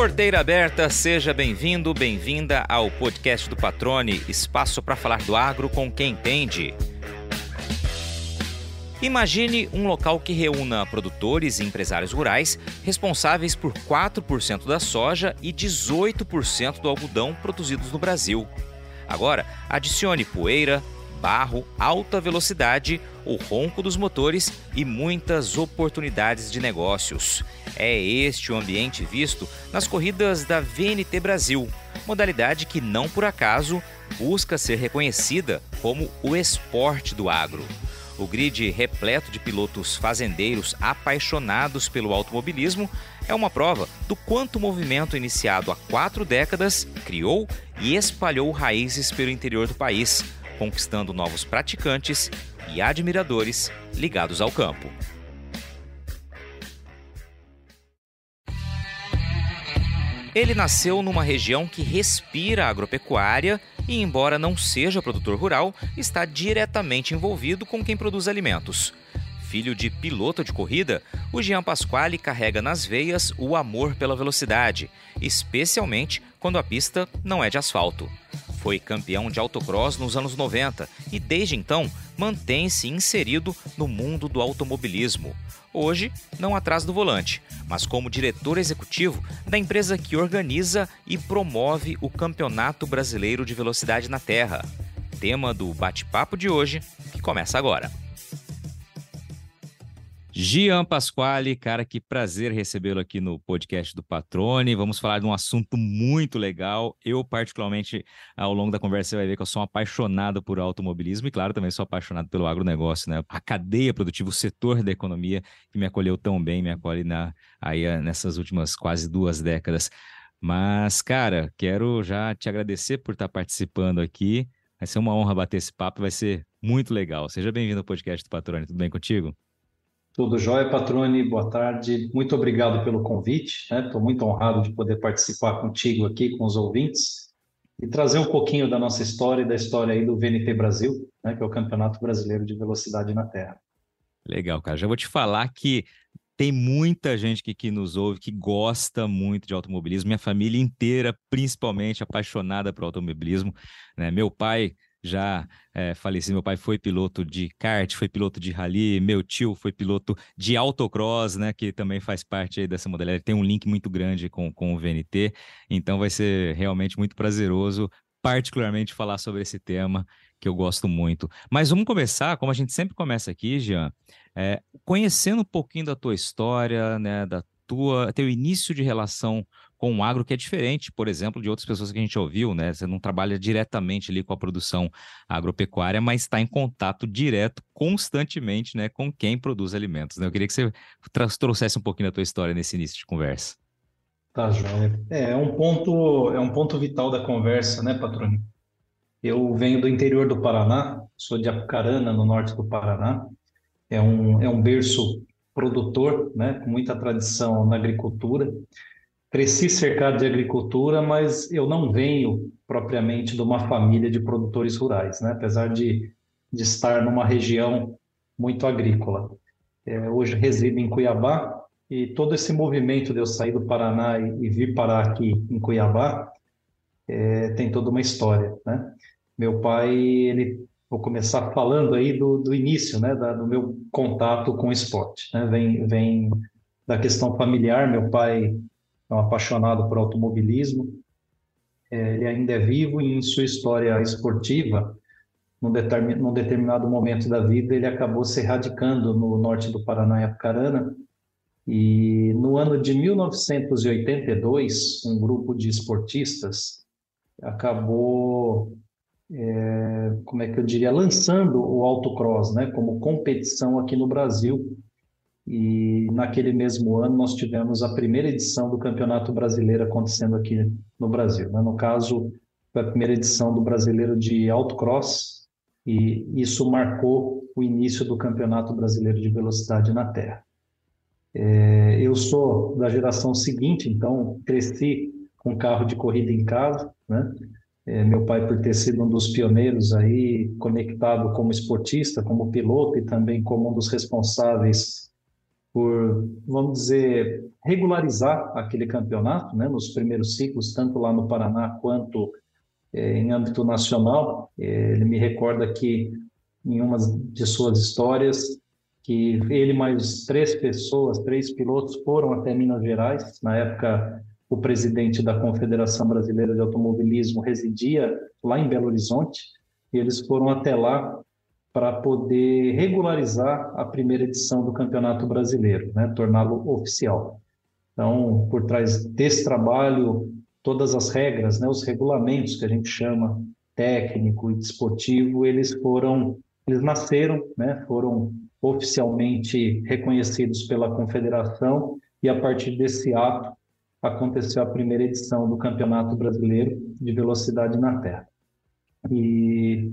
Porteira aberta, seja bem-vindo, bem-vinda ao podcast do Patrone, espaço para falar do agro com quem entende. Imagine um local que reúna produtores e empresários rurais responsáveis por 4% da soja e 18% do algodão produzidos no Brasil. Agora, adicione poeira, barro, alta velocidade, o ronco dos motores e muitas oportunidades de negócios. É este o ambiente visto nas corridas da VNT Brasil, modalidade que não por acaso busca ser reconhecida como o esporte do agro. O grid repleto de pilotos fazendeiros apaixonados pelo automobilismo é uma prova do quanto o movimento iniciado há quatro décadas criou e espalhou raízes pelo interior do país, conquistando novos praticantes e admiradores ligados ao campo. Ele nasceu numa região que respira agropecuária e, embora não seja produtor rural, está diretamente envolvido com quem produz alimentos. Filho de piloto de corrida, o Jean Pasquale carrega nas veias o amor pela velocidade, especialmente quando a pista não é de asfalto. Foi campeão de autocross nos anos 90 e, desde então, mantém-se inserido no mundo do automobilismo. Hoje, não atrás do volante, mas como diretor executivo da empresa que organiza e promove o Campeonato Brasileiro de Velocidade na Terra. Tema do bate-papo de hoje, que começa agora. Gian Pasquale, cara, que prazer recebê-lo aqui no podcast do Patrone. Vamos falar de um assunto muito legal. Eu, particularmente, ao longo da conversa, você vai ver que eu sou um apaixonado por automobilismo e, claro, também sou apaixonado pelo agronegócio, né? A cadeia produtiva, o setor da economia que me acolheu tão bem, me acolhe na, aí eh, nessas últimas quase duas décadas. Mas, cara, quero já te agradecer por estar participando aqui. Vai ser uma honra bater esse papo, vai ser muito legal. Seja bem-vindo ao podcast do Patrone. Tudo bem contigo? Tudo jóia, Patrone? Boa tarde. Muito obrigado pelo convite. Estou né? muito honrado de poder participar contigo aqui, com os ouvintes, e trazer um pouquinho da nossa história e da história aí do VNT Brasil, né? que é o Campeonato Brasileiro de Velocidade na Terra. Legal, cara. Já vou te falar que tem muita gente que, que nos ouve que gosta muito de automobilismo. Minha família inteira, principalmente, apaixonada por automobilismo. Né? Meu pai já é, faleci. Meu pai foi piloto de kart, foi piloto de rally, meu tio foi piloto de autocross, né? Que também faz parte dessa modalidade. Tem um link muito grande com, com o VNT, então vai ser realmente muito prazeroso, particularmente falar sobre esse tema que eu gosto muito. Mas vamos começar, como a gente sempre começa aqui, Jean, é, conhecendo um pouquinho da tua história, né? Da tua, teu início de relação com o agro que é diferente, por exemplo, de outras pessoas que a gente ouviu, né? Você não trabalha diretamente ali com a produção agropecuária, mas está em contato direto, constantemente, né, com quem produz alimentos. Né? Eu queria que você trouxesse um pouquinho da tua história nesse início de conversa. Tá, João. É, é um ponto, é um ponto vital da conversa, né, patrônio? Eu venho do interior do Paraná, sou de Apucarana, no norte do Paraná. É um, é um berço produtor, né, com muita tradição na agricultura cresci cercado de agricultura, mas eu não venho propriamente de uma família de produtores rurais, né? apesar de, de estar numa região muito agrícola. É, hoje resido em Cuiabá e todo esse movimento de eu sair do Paraná e, e vir parar aqui em Cuiabá é, tem toda uma história. Né? Meu pai, ele, vou começar falando aí do, do início, né, da, do meu contato com o esporte. Né? Vem, vem da questão familiar, meu pai é um apaixonado por automobilismo. É, ele ainda é vivo e em sua história esportiva, num, num determinado momento da vida, ele acabou se radicando no norte do Paraná, em Apucarana, e no ano de 1982, um grupo de esportistas acabou, é, como é que eu diria, lançando o autocross né, como competição aqui no Brasil. E naquele mesmo ano nós tivemos a primeira edição do Campeonato Brasileiro acontecendo aqui no Brasil. Né? No caso, foi a primeira edição do Brasileiro de Autocross e isso marcou o início do Campeonato Brasileiro de Velocidade na Terra. É, eu sou da geração seguinte, então cresci com carro de corrida em casa, né? É, meu pai por ter sido um dos pioneiros aí conectado como esportista, como piloto e também como um dos responsáveis por, vamos dizer, regularizar aquele campeonato, né, nos primeiros ciclos, tanto lá no Paraná quanto é, em âmbito nacional. É, ele me recorda que em uma de suas histórias que ele mais três pessoas, três pilotos foram até Minas Gerais. Na época, o presidente da Confederação Brasileira de Automobilismo residia lá em Belo Horizonte e eles foram até lá para poder regularizar a primeira edição do Campeonato Brasileiro, né, torná-lo oficial. Então, por trás desse trabalho, todas as regras, né, os regulamentos que a gente chama técnico e desportivo, eles foram, eles nasceram, né, foram oficialmente reconhecidos pela Confederação e a partir desse ato aconteceu a primeira edição do Campeonato Brasileiro de Velocidade na Terra. E,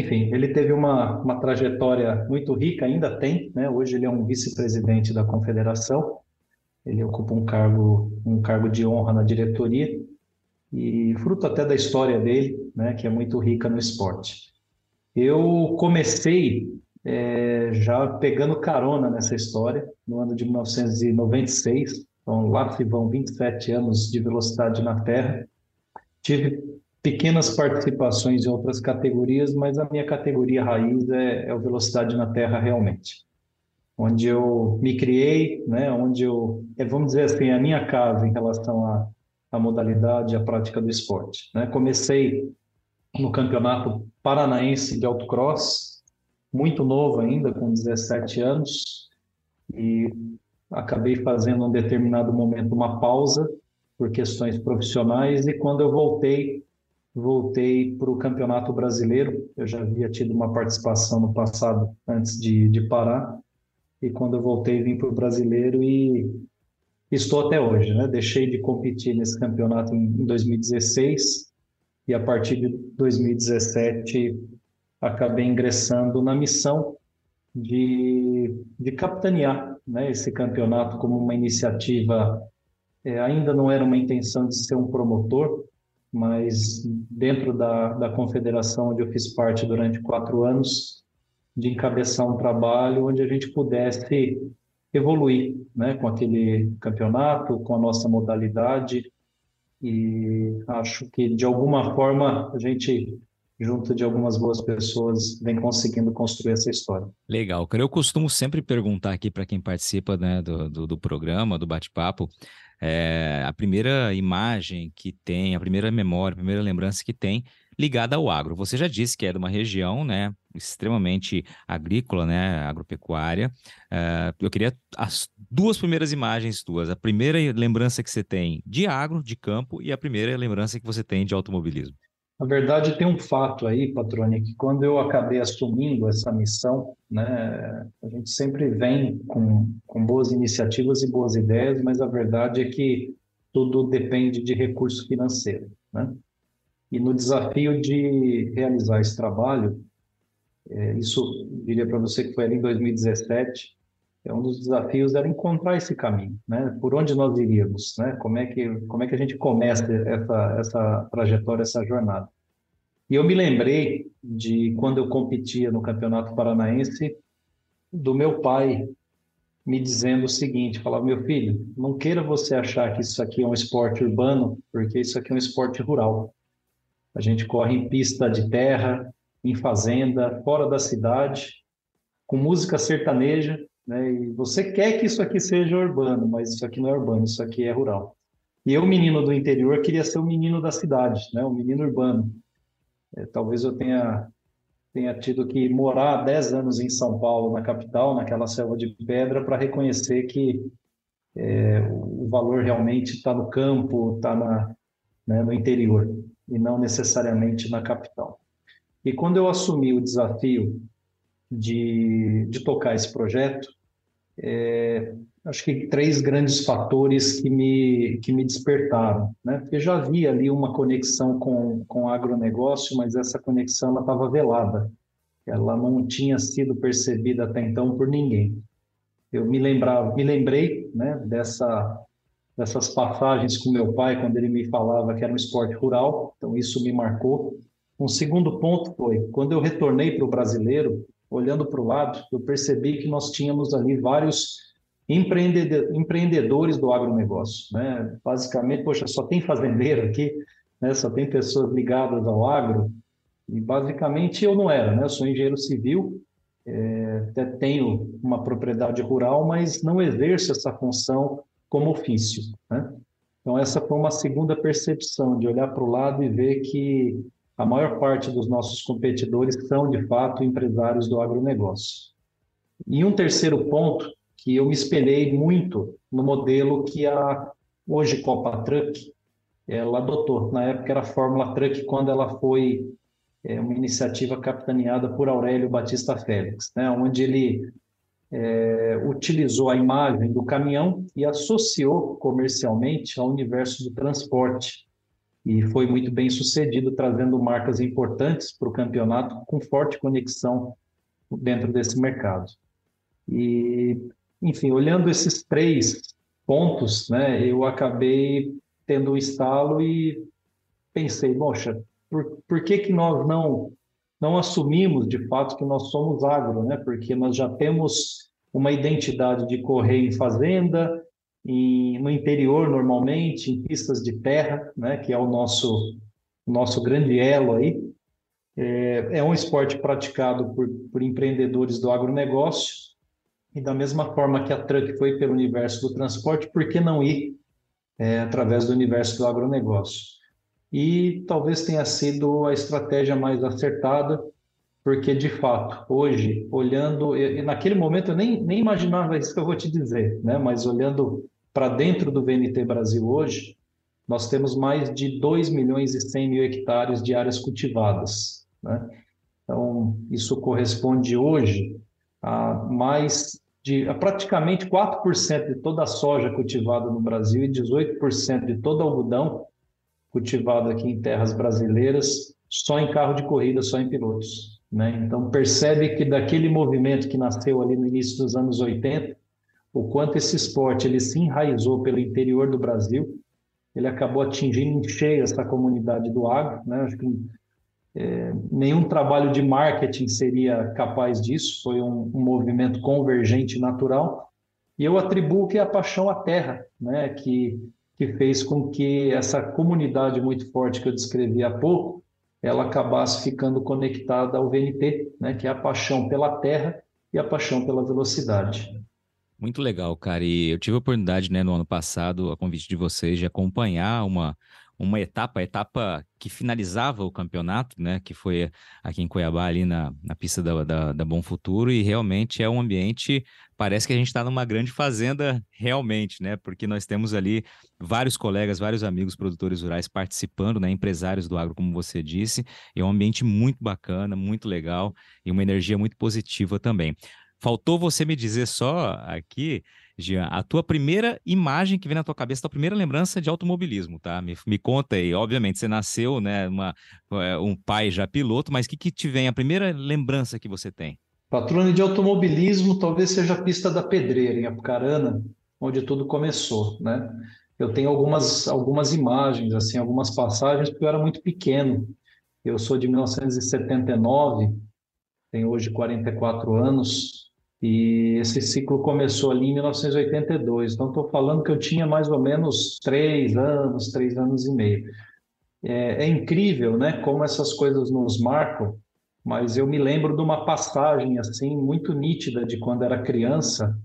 enfim, ele teve uma, uma trajetória muito rica, ainda tem, né? Hoje ele é um vice-presidente da Confederação, ele ocupa um cargo, um cargo de honra na diretoria e fruto até da história dele, né, que é muito rica no esporte. Eu comecei é, já pegando carona nessa história no ano de 1996, então lá se vão 27 anos de velocidade na Terra. Tive pequenas participações em outras categorias, mas a minha categoria raiz é, é o velocidade na Terra realmente onde eu me criei, né, onde eu, é, vamos dizer assim, a minha casa em relação à, à modalidade, à prática do esporte. Né? Comecei no campeonato paranaense de autocross, muito novo ainda, com 17 anos, e acabei fazendo um determinado momento uma pausa por questões profissionais e quando eu voltei voltei para o campeonato brasileiro eu já havia tido uma participação no passado antes de, de parar e quando eu voltei vim para o brasileiro e estou até hoje, né? Deixei de competir nesse campeonato em 2016 e a partir de 2017 acabei ingressando na missão de, de capitanear né, esse campeonato como uma iniciativa. É, ainda não era uma intenção de ser um promotor, mas dentro da, da confederação onde eu fiz parte durante quatro anos, de encabeçar um trabalho onde a gente pudesse evoluir né, com aquele campeonato, com a nossa modalidade. E acho que, de alguma forma, a gente, junto de algumas boas pessoas, vem conseguindo construir essa história. Legal. Eu costumo sempre perguntar aqui para quem participa né, do, do, do programa, do bate-papo, é, a primeira imagem que tem, a primeira memória, a primeira lembrança que tem ligada ao agro. Você já disse que é de uma região, né, extremamente agrícola, né, agropecuária. Uh, eu queria as duas primeiras imagens tuas. A primeira lembrança que você tem de agro, de campo, e a primeira lembrança que você tem de automobilismo. Na verdade, tem um fato aí, Patrone, que quando eu acabei assumindo essa missão, né, a gente sempre vem com, com boas iniciativas e boas ideias, mas a verdade é que tudo depende de recurso financeiro, né? E no desafio de realizar esse trabalho, é, isso diria para você que foi ali em 2017, é um dos desafios era encontrar esse caminho, né? Por onde nós iríamos, né? Como é que como é que a gente começa essa essa trajetória, essa jornada? E eu me lembrei de quando eu competia no Campeonato Paranaense do meu pai me dizendo o seguinte, falava meu filho, não queira você achar que isso aqui é um esporte urbano, porque isso aqui é um esporte rural. A gente corre em pista de terra, em fazenda, fora da cidade, com música sertaneja, né? E você quer que isso aqui seja urbano, mas isso aqui não é urbano, isso aqui é rural. E eu, menino do interior, queria ser o menino da cidade, né? O menino urbano. É, talvez eu tenha tenha tido que morar 10 anos em São Paulo, na capital, naquela selva de pedra, para reconhecer que é, o valor realmente está no campo, está né, no interior e não necessariamente na capital. E quando eu assumi o desafio de, de tocar esse projeto, é, acho que três grandes fatores que me, que me despertaram. Né? Porque já havia ali uma conexão com, com o agronegócio, mas essa conexão estava velada. Ela não tinha sido percebida até então por ninguém. Eu me lembrava, me lembrei né, dessa dessas passagens com meu pai, quando ele me falava que era um esporte rural, então isso me marcou. Um segundo ponto foi, quando eu retornei para o brasileiro, olhando para o lado, eu percebi que nós tínhamos ali vários empreendedores do agronegócio. Né? Basicamente, poxa, só tem fazendeiro aqui, né? só tem pessoas ligadas ao agro, e basicamente eu não era, né? eu sou engenheiro civil, é, até tenho uma propriedade rural, mas não exerço essa função como ofício. Né? Então, essa foi uma segunda percepção, de olhar para o lado e ver que a maior parte dos nossos competidores são, de fato, empresários do agronegócio. E um terceiro ponto, que eu me espelhei muito no modelo que a hoje Copa Truck ela adotou. Na época era a Fórmula Truck, quando ela foi é, uma iniciativa capitaneada por Aurélio Batista Félix, né, onde ele é, utilizou a imagem do caminhão e associou comercialmente ao universo do transporte. E foi muito bem sucedido, trazendo marcas importantes para o campeonato, com forte conexão dentro desse mercado. E, enfim, olhando esses três pontos, né, eu acabei tendo um estalo e pensei, poxa, por, por que, que nós não não assumimos de fato que nós somos agro, né? Porque nós já temos uma identidade de correr em fazenda, em, no interior normalmente, em pistas de terra, né? Que é o nosso nosso grande elo aí. É, é um esporte praticado por, por empreendedores do agronegócio e da mesma forma que a Truck foi pelo universo do transporte, por que não ir é, através do universo do agronegócio? e talvez tenha sido a estratégia mais acertada, porque de fato, hoje, olhando, e naquele momento eu nem, nem imaginava isso que eu vou te dizer, né? mas olhando para dentro do VNT Brasil hoje, nós temos mais de 2 milhões e 100 mil hectares de áreas cultivadas. Né? Então, isso corresponde hoje a mais de a praticamente 4% de toda a soja cultivada no Brasil e 18% de todo algodão cultivado aqui em terras brasileiras, só em carro de corrida, só em pilotos. Né? Então, percebe que daquele movimento que nasceu ali no início dos anos 80, o quanto esse esporte ele se enraizou pelo interior do Brasil, ele acabou atingindo em cheio essa comunidade do agro. Né? Acho que é, nenhum trabalho de marketing seria capaz disso, foi um, um movimento convergente natural. E eu atribuo que é a paixão à terra, né? que que fez com que essa comunidade muito forte que eu descrevi há pouco, ela acabasse ficando conectada ao VNT, né, que é a paixão pela terra e a paixão pela velocidade. Muito legal, cara. E eu tive a oportunidade, né, no ano passado, a convite de vocês, de acompanhar uma, uma etapa, a etapa que finalizava o campeonato, né, que foi aqui em Cuiabá, ali na, na pista da, da, da Bom Futuro, e realmente é um ambiente, parece que a gente está numa grande fazenda realmente, né, porque nós temos ali vários colegas, vários amigos produtores rurais participando, né, empresários do agro, como você disse, é um ambiente muito bacana, muito legal, e uma energia muito positiva também. Faltou você me dizer só aqui Jean, a tua primeira imagem que vem na tua cabeça, a tua primeira lembrança de automobilismo, tá? Me, me conta aí. Obviamente, você nasceu, né, uma, é, um pai já piloto, mas o que, que te vem, a primeira lembrança que você tem? Patrônio de automobilismo talvez seja a pista da Pedreira, em Apucarana, onde tudo começou, né? Eu tenho algumas, algumas imagens, assim, algumas passagens, porque eu era muito pequeno. Eu sou de 1979, tenho hoje 44 anos, e esse ciclo começou ali em 1982. Então, estou falando que eu tinha mais ou menos três anos, três anos e meio. É, é, incrível, né? Como essas coisas nos marcam. Mas eu me lembro de uma passagem assim muito nítida de quando era criança,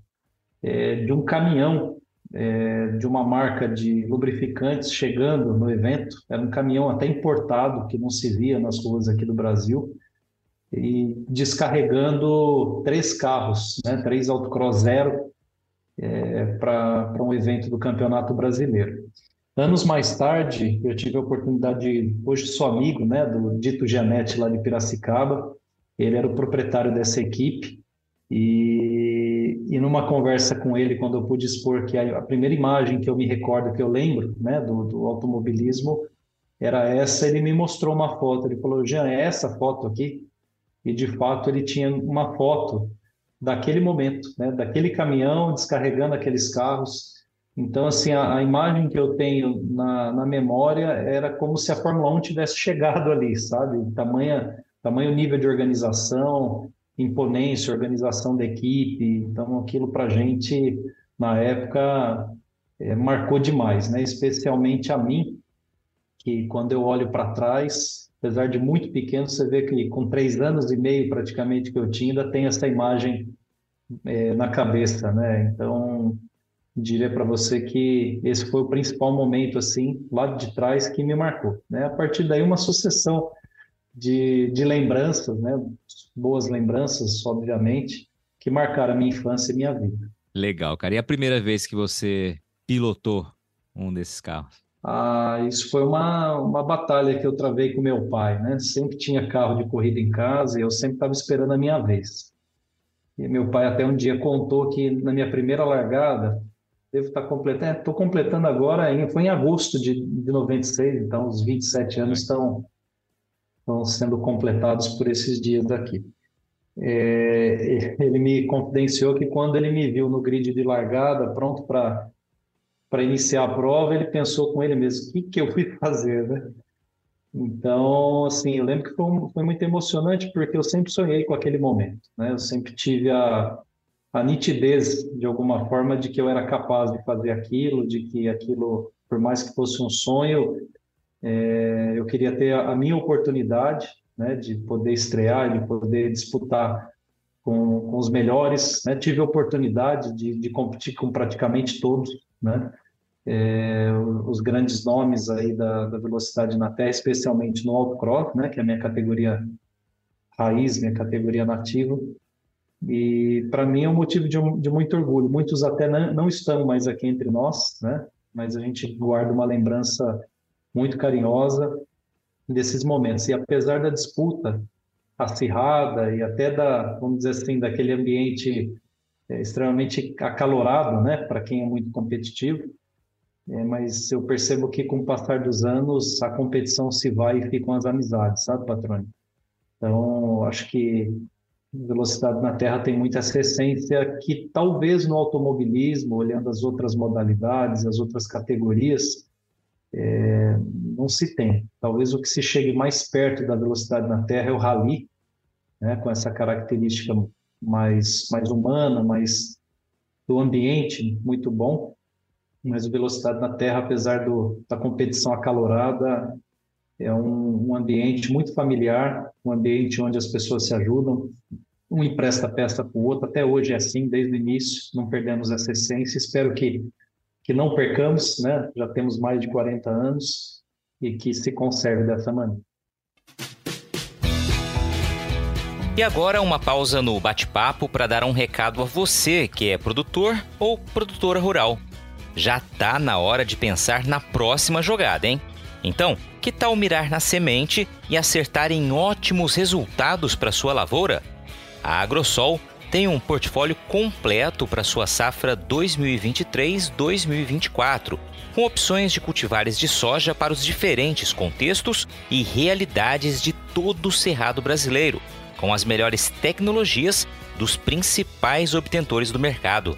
é, de um caminhão é, de uma marca de lubrificantes chegando no evento. Era um caminhão até importado que não se via nas ruas aqui do Brasil e descarregando três carros, né, três autocross zero, é, para um evento do Campeonato Brasileiro. Anos mais tarde, eu tive a oportunidade de, hoje sou amigo né, do Dito Gianetti lá de Piracicaba, ele era o proprietário dessa equipe, e, e numa conversa com ele, quando eu pude expor que a, a primeira imagem que eu me recordo, que eu lembro né, do, do automobilismo, era essa, ele me mostrou uma foto, ele falou, Jean, é essa foto aqui? E de fato ele tinha uma foto daquele momento, né, daquele caminhão descarregando aqueles carros. Então, assim, a, a imagem que eu tenho na, na, memória era como se a Fórmula 1 tivesse chegado ali, sabe? Tamanha, tamanho nível de organização, imponência, organização da equipe. Então, aquilo para a gente na época é, marcou demais, né? Especialmente a mim, que quando eu olho para trás, apesar de muito pequeno, você vê que com três anos e meio praticamente que eu tinha, ainda tem essa imagem é, na cabeça, né? Então, diria para você que esse foi o principal momento, assim, lá de trás, que me marcou. Né? A partir daí, uma sucessão de, de lembranças, né? boas lembranças, obviamente, que marcaram a minha infância e minha vida. Legal, cara. E a primeira vez que você pilotou um desses carros? Ah, isso foi uma, uma batalha que eu travei com meu pai, né? Sempre tinha carro de corrida em casa e eu sempre estava esperando a minha vez. E meu pai até um dia contou que na minha primeira largada, devo estar completando, estou completando agora, foi em agosto de, de 96, então os 27 anos estão, estão sendo completados por esses dias aqui. É, ele me confidenciou que quando ele me viu no grid de largada, pronto para para iniciar a prova, ele pensou com ele mesmo, o que, que eu fui fazer, né? Então, assim, eu lembro que foi, foi, muito emocionante porque eu sempre sonhei com aquele momento, né? Eu sempre tive a, a nitidez, de alguma forma, de que eu era capaz de fazer aquilo, de que aquilo, por mais que fosse um sonho, é, eu queria ter a, a minha oportunidade, né? De poder estrear, de poder disputar com, com os melhores, né? Tive a oportunidade de, de competir com praticamente todos, né? É, os grandes nomes aí da, da, velocidade na Terra, especialmente no autocross, né, que é a minha categoria raiz, minha categoria nativa. E para mim é um motivo de, de, muito orgulho. Muitos até não, não estão mais aqui entre nós, né? Mas a gente guarda uma lembrança muito carinhosa desses momentos. E apesar da disputa acirrada e até da, vamos dizer assim, daquele ambiente é, extremamente acalorado, né, para quem é muito competitivo, é, mas eu percebo que com o passar dos anos a competição se vai e ficam as amizades, sabe, Patrônio? Então, acho que velocidade na Terra tem muita essência que talvez no automobilismo, olhando as outras modalidades, as outras categorias, é, não se tem. Talvez o que se chegue mais perto da velocidade na Terra é o rally, né, com essa característica mais, mais humana, mais do ambiente muito bom, mas o Velocidade na Terra, apesar do, da competição acalorada, é um, um, ambiente muito familiar, um ambiente onde as pessoas se ajudam, um empresta peça para o outro, até hoje é assim, desde o início, não perdemos essa essência, espero que, que não percamos, né? já temos mais de 40 anos, e que se conserve dessa maneira. E agora uma pausa no bate-papo para dar um recado a você que é produtor ou produtora rural já tá na hora de pensar na próxima jogada, hein? Então, que tal mirar na semente e acertar em ótimos resultados para sua lavoura? A Agrosol tem um portfólio completo para sua safra 2023-2024, com opções de cultivares de soja para os diferentes contextos e realidades de todo o cerrado brasileiro, com as melhores tecnologias dos principais obtentores do mercado.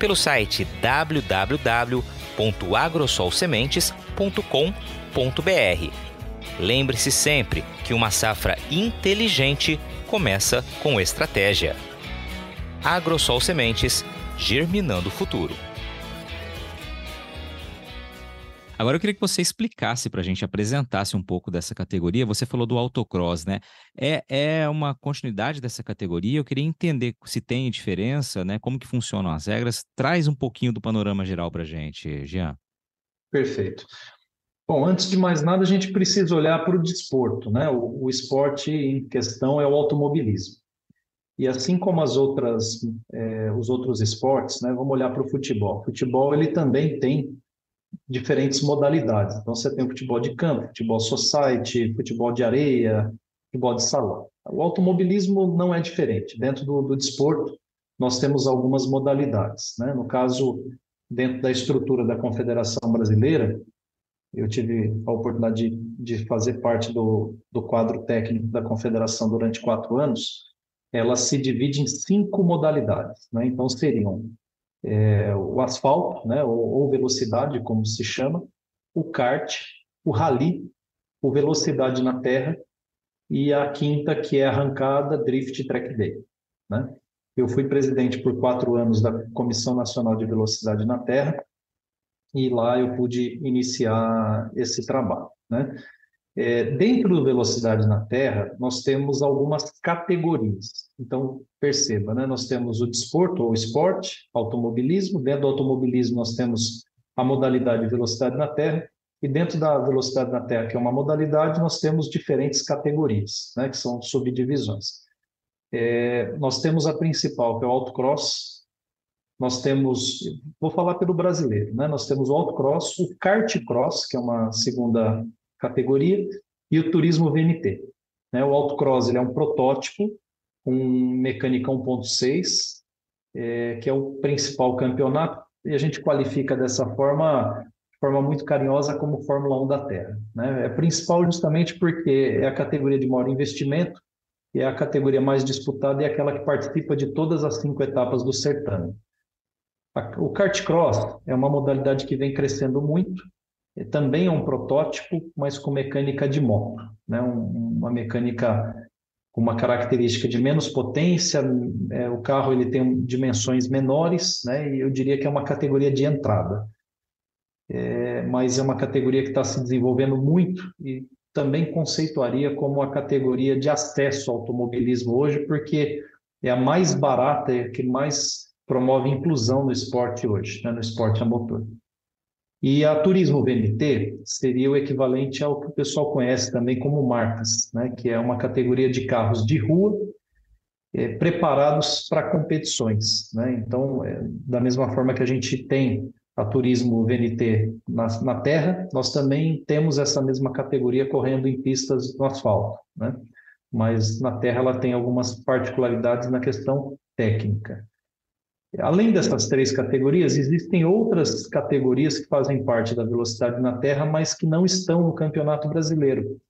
pelo site www.agrosolsementes.com.br. Lembre-se sempre que uma safra inteligente começa com estratégia. Agrosol Sementes, germinando o futuro. Agora eu queria que você explicasse para a gente, apresentasse um pouco dessa categoria. Você falou do autocross, né? É, é uma continuidade dessa categoria. Eu queria entender se tem diferença, né? Como que funcionam as regras. Traz um pouquinho do panorama geral para a gente, Jean. Perfeito. Bom, antes de mais nada, a gente precisa olhar para o desporto, né? O, o esporte em questão é o automobilismo. E assim como as outras, é, os outros esportes, né? Vamos olhar para o futebol. O futebol ele também tem diferentes modalidades. Então, você tem o futebol de campo, futebol society, futebol de areia, futebol de salão. O automobilismo não é diferente. Dentro do, do desporto, nós temos algumas modalidades. Né? No caso, dentro da estrutura da Confederação Brasileira, eu tive a oportunidade de, de fazer parte do, do quadro técnico da Confederação durante quatro anos, ela se divide em cinco modalidades. Né? Então, seriam é, o asfalto, né? ou, ou velocidade, como se chama, o kart, o rally, o velocidade na terra e a quinta, que é arrancada, drift track day. Né? Eu fui presidente por quatro anos da Comissão Nacional de Velocidade na Terra e lá eu pude iniciar esse trabalho. Né? É, dentro do Velocidade na Terra, nós temos algumas categorias. Então, perceba, né? nós temos o desporto ou esporte, automobilismo. Dentro do automobilismo, nós temos a modalidade de velocidade na Terra. E dentro da velocidade na Terra, que é uma modalidade, nós temos diferentes categorias, né? que são subdivisões. É, nós temos a principal, que é o autocross, nós temos, vou falar pelo brasileiro, né? Nós temos o autocross, o kart cross, que é uma segunda categoria, e o turismo VNT. Né? O autocross ele é um protótipo com mecânica 1.6, é, que é o principal campeonato, e a gente qualifica dessa forma, de forma muito carinhosa, como Fórmula 1 da Terra. Né? É principal justamente porque é a categoria de maior investimento, é a categoria mais disputada e é aquela que participa de todas as cinco etapas do certame. O kart cross é uma modalidade que vem crescendo muito, também é um protótipo, mas com mecânica de moto, né? uma mecânica com uma característica de menos potência, é, o carro ele tem dimensões menores, né? e eu diria que é uma categoria de entrada. É, mas é uma categoria que está se desenvolvendo muito e também conceituaria como a categoria de acesso ao automobilismo hoje, porque é a mais barata, é a que mais promove inclusão no esporte hoje, né, no esporte a motor. E a Turismo VNT seria o equivalente ao que o pessoal conhece também como marcas, né, que é uma categoria de carros de rua é, preparados para competições. Né? Então, é, da mesma forma que a gente tem a Turismo VNT na, na terra, nós também temos essa mesma categoria correndo em pistas no asfalto. Né? Mas na terra ela tem algumas particularidades na questão técnica. Além dessas três categorias, existem outras categorias que fazem parte da velocidade na Terra, mas que não estão no Campeonato Brasileiro,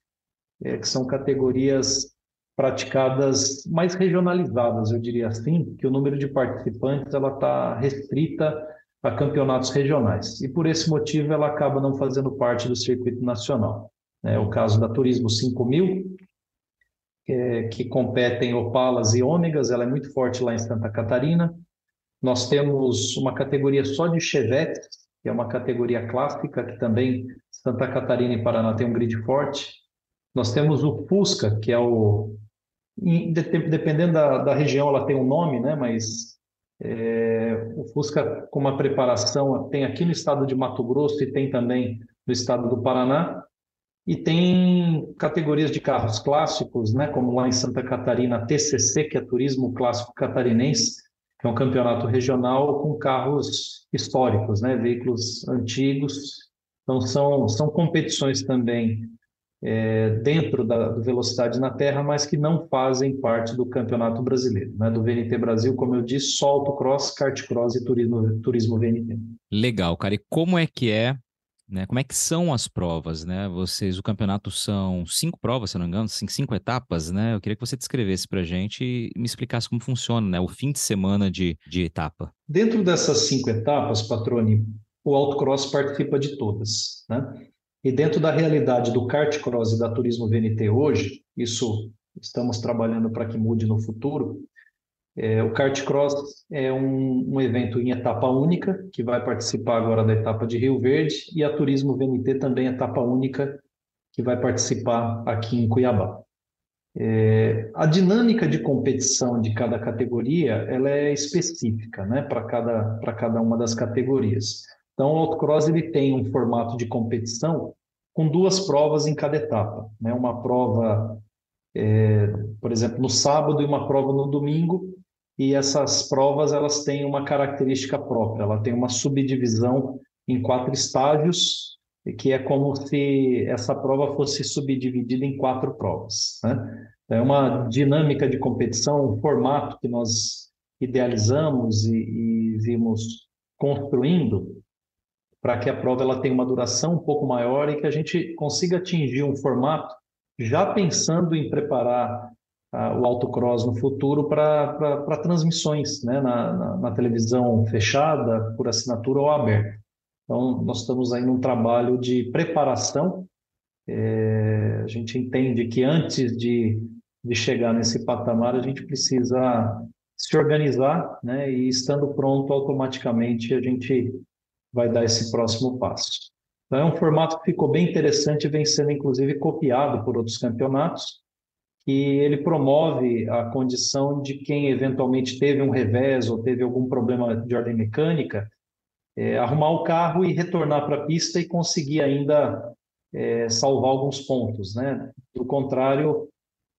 é, que são categorias praticadas mais regionalizadas, eu diria assim, que o número de participantes ela está restrita a campeonatos regionais e por esse motivo ela acaba não fazendo parte do circuito nacional. É o caso da Turismo 5000, é, que competem Opalas e Ômegas, ela é muito forte lá em Santa Catarina. Nós temos uma categoria só de Chevette, que é uma categoria clássica, que também Santa Catarina e Paraná tem um grid forte. Nós temos o Fusca, que é o. Dependendo da, da região, ela tem um nome, né? mas é, o Fusca, com uma preparação, tem aqui no estado de Mato Grosso e tem também no estado do Paraná. E tem categorias de carros clássicos, né? como lá em Santa Catarina, TCC, que é Turismo Clássico Catarinense, que é um campeonato regional com carros históricos, né, veículos antigos. Então, são, são competições também é, dentro da velocidade na terra, mas que não fazem parte do campeonato brasileiro, né, do VNT Brasil, como eu disse, só autocross, kart cross e turismo, turismo VNT. Legal, cara. E como é que é né? Como é que são as provas, né? Vocês, o campeonato são cinco provas, se não me engano, cinco, cinco etapas, né? Eu queria que você descrevesse para a gente e me explicasse como funciona, né? O fim de semana de, de etapa. Dentro dessas cinco etapas, Patrone, o autocross participa de todas, né? E dentro da realidade do kart cross e da turismo VNT hoje, isso estamos trabalhando para que mude no futuro, é, o kart cross é um, um, evento em etapa única, que vai participar agora da etapa de Rio Verde, e a Turismo VNT também etapa única, que vai participar aqui em Cuiabá. É, a dinâmica de competição de cada categoria ela é específica né, para cada, cada uma das categorias. Então, o autocross ele tem um formato de competição com duas provas em cada etapa. Né? Uma prova, é, por exemplo, no sábado e uma prova no domingo, e essas provas elas têm uma característica própria, ela tem uma subdivisão em quatro estágios, que é como se essa prova fosse subdividida em quatro provas. Né? É uma dinâmica de competição, um formato que nós idealizamos e, e vimos construindo para que a prova ela tenha uma duração um pouco maior e que a gente consiga atingir um formato já pensando em preparar o autocross no futuro para transmissões né, na, na, na, televisão fechada, por assinatura ou aberta. Então, nós estamos aí num trabalho de preparação. É, a gente entende que antes de, de chegar nesse patamar, a gente precisa se organizar, né, e estando pronto, automaticamente a gente vai dar esse próximo passo. Então, é um formato que ficou bem interessante, vem sendo inclusive copiado por outros campeonatos, que ele promove a condição de quem eventualmente teve um revés ou teve algum problema de ordem mecânica, é, arrumar o carro e retornar para a pista e conseguir ainda é, salvar alguns pontos. Né? Do contrário,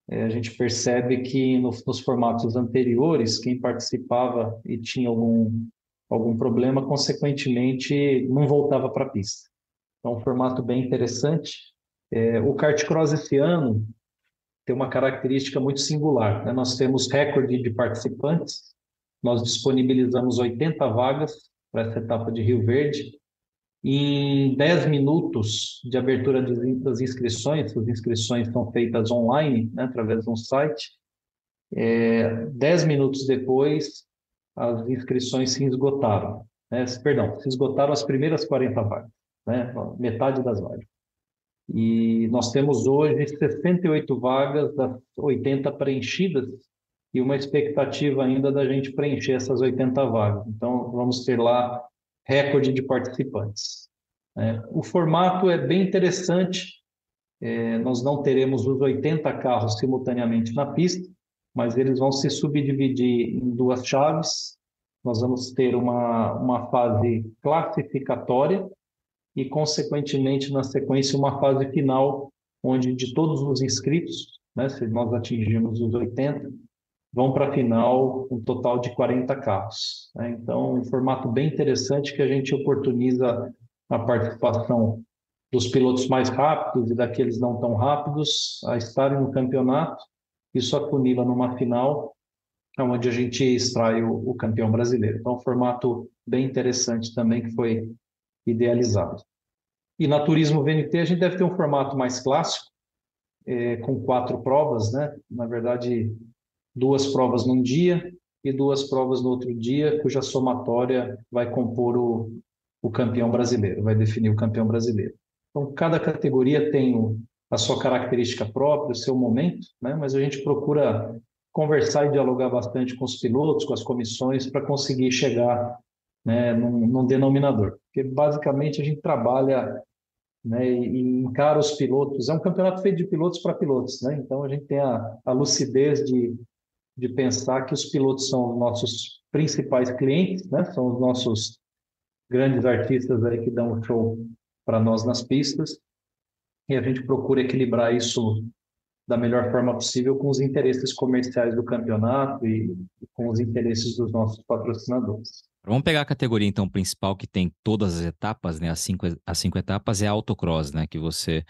é, a gente percebe que no, nos formatos anteriores, quem participava e tinha algum, algum problema, consequentemente, não voltava para a pista. Então, um formato bem interessante. É, o kart cross esse ano tem uma característica muito singular. Né? Nós temos recorde de participantes, nós disponibilizamos 80 vagas para essa etapa de Rio Verde. Em 10 minutos de abertura das inscrições, as inscrições são feitas online, né, através de um site. É, 10 minutos depois, as inscrições se esgotaram. Né? Perdão, se esgotaram as primeiras 40 vagas, né? metade das vagas. E nós temos hoje 68 vagas das 80 preenchidas e uma expectativa ainda da gente preencher essas 80 vagas. Então, vamos ter lá recorde de participantes. É, o formato é bem interessante. É, nós não teremos os 80 carros simultaneamente na pista, mas eles vão se subdividir em duas chaves. Nós vamos ter uma, uma fase classificatória, e, consequentemente, na sequência, uma fase final, onde de todos os inscritos, né, se nós atingirmos os 80, vão para a final um total de 40 carros. Né? Então, um formato bem interessante que a gente oportuniza a participação dos pilotos mais rápidos e daqueles não tão rápidos a estarem no campeonato. Isso afunila numa final, onde a gente extrai o, o campeão brasileiro. Então, um formato bem interessante também que foi idealizado. E na Turismo VNT a gente deve ter um formato mais clássico, é, com quatro provas, né? Na verdade, duas provas num dia e duas provas no outro dia, cuja somatória vai compor o, o campeão brasileiro, vai definir o campeão brasileiro. Então, cada categoria tem a sua característica própria, o seu momento, né? mas a gente procura conversar e dialogar bastante com os pilotos, com as comissões, para conseguir chegar né, num, num, denominador. Porque basicamente a gente trabalha né, e, encara os pilotos. É um campeonato feito de pilotos para pilotos, né? Então a gente tem a, a lucidez de, de pensar que os pilotos são os nossos principais clientes, né? São os nossos grandes artistas aí que dão show para nós nas pistas. E a gente procura equilibrar isso da melhor forma possível com os interesses comerciais do campeonato e com os interesses dos nossos patrocinadores. Vamos pegar a categoria, então, principal, que tem todas as etapas, né? As cinco, as cinco etapas é a autocross, né? Que você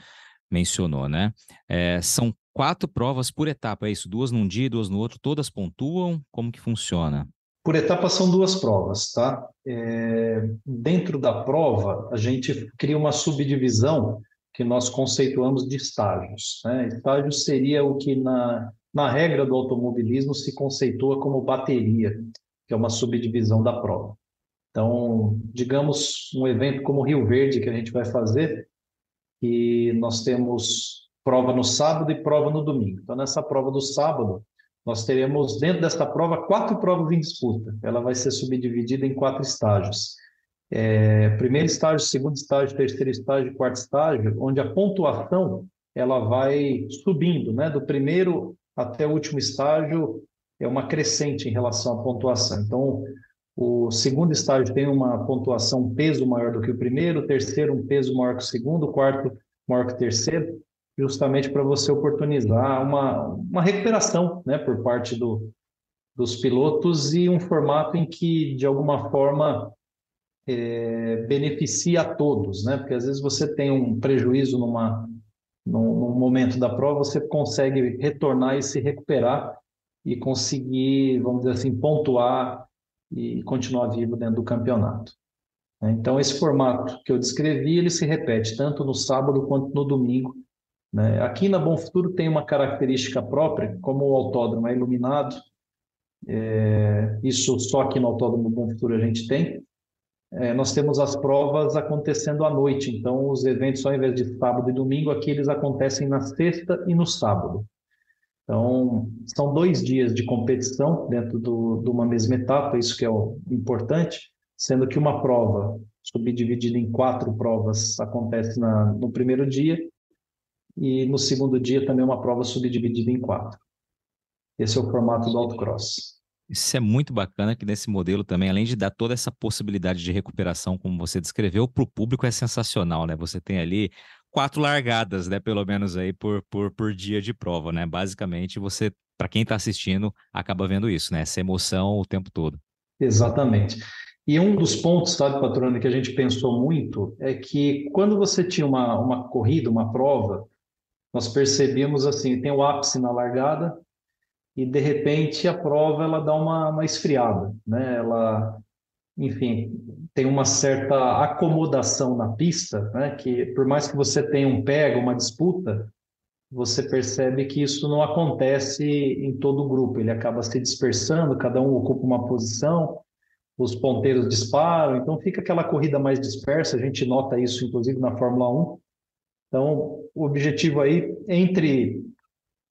mencionou, né? É, são quatro provas por etapa, é isso? Duas num dia, duas no outro, todas pontuam? Como que funciona? Por etapa são duas provas, tá? É, dentro da prova, a gente cria uma subdivisão que nós conceituamos de estágios. Né? Estágio seria o que, na, na regra do automobilismo, se conceitua como bateria que é uma subdivisão da prova. Então, digamos um evento como Rio Verde que a gente vai fazer, e nós temos prova no sábado e prova no domingo. Então, nessa prova do sábado, nós teremos dentro desta prova quatro provas em disputa. Ela vai ser subdividida em quatro estágios. É, primeiro estágio, segundo estágio, terceiro estágio, quarto estágio, onde a pontuação ela vai subindo, né? Do primeiro até o último estágio, é uma crescente em relação à pontuação. Então, o segundo estágio tem uma pontuação, um peso maior do que o primeiro, o terceiro um peso maior que o segundo, o quarto maior que o terceiro, justamente para você oportunizar uma, uma recuperação né, por parte do, dos pilotos e um formato em que, de alguma forma, é, beneficia a todos, né? Porque às vezes você tem um prejuízo numa, num, num momento da prova, você consegue retornar e se recuperar e conseguir, vamos dizer assim, pontuar e continuar vivo dentro do campeonato. Né? Então, esse formato que eu descrevi, ele se repete tanto no sábado quanto no domingo. Né? Aqui na Bom Futuro tem uma característica própria, como o autódromo é iluminado, é, isso só aqui no Autódromo Bom Futuro a gente tem, é, nós temos as provas acontecendo à noite, então os eventos, ao invés de sábado e domingo, aqui eles acontecem na sexta e no sábado. Então, são dois dias de competição dentro de uma mesma etapa, isso que é o importante, sendo que uma prova subdividida em quatro provas acontece na, no primeiro dia e no segundo dia também uma prova subdividida em quatro. Esse é o formato do autocross. Isso é muito bacana que nesse modelo também, além de dar toda essa possibilidade de recuperação, como você descreveu, para o público é sensacional, né? Você tem ali quatro largadas, né? Pelo menos aí por, por, por dia de prova, né? Basicamente, você, para quem está assistindo, acaba vendo isso, né? Essa emoção o tempo todo. Exatamente. E um dos pontos, sabe, patrona, que a gente pensou muito é que quando você tinha uma, uma corrida, uma prova, nós percebíamos assim, tem o ápice na largada e de repente a prova ela dá uma, uma esfriada, né? Ela, enfim, tem uma certa acomodação na pista, né? Que por mais que você tenha um pega, uma disputa, você percebe que isso não acontece em todo o grupo. Ele acaba se dispersando, cada um ocupa uma posição os ponteiros disparam, então fica aquela corrida mais dispersa, a gente nota isso inclusive na Fórmula 1. Então, o objetivo aí, entre,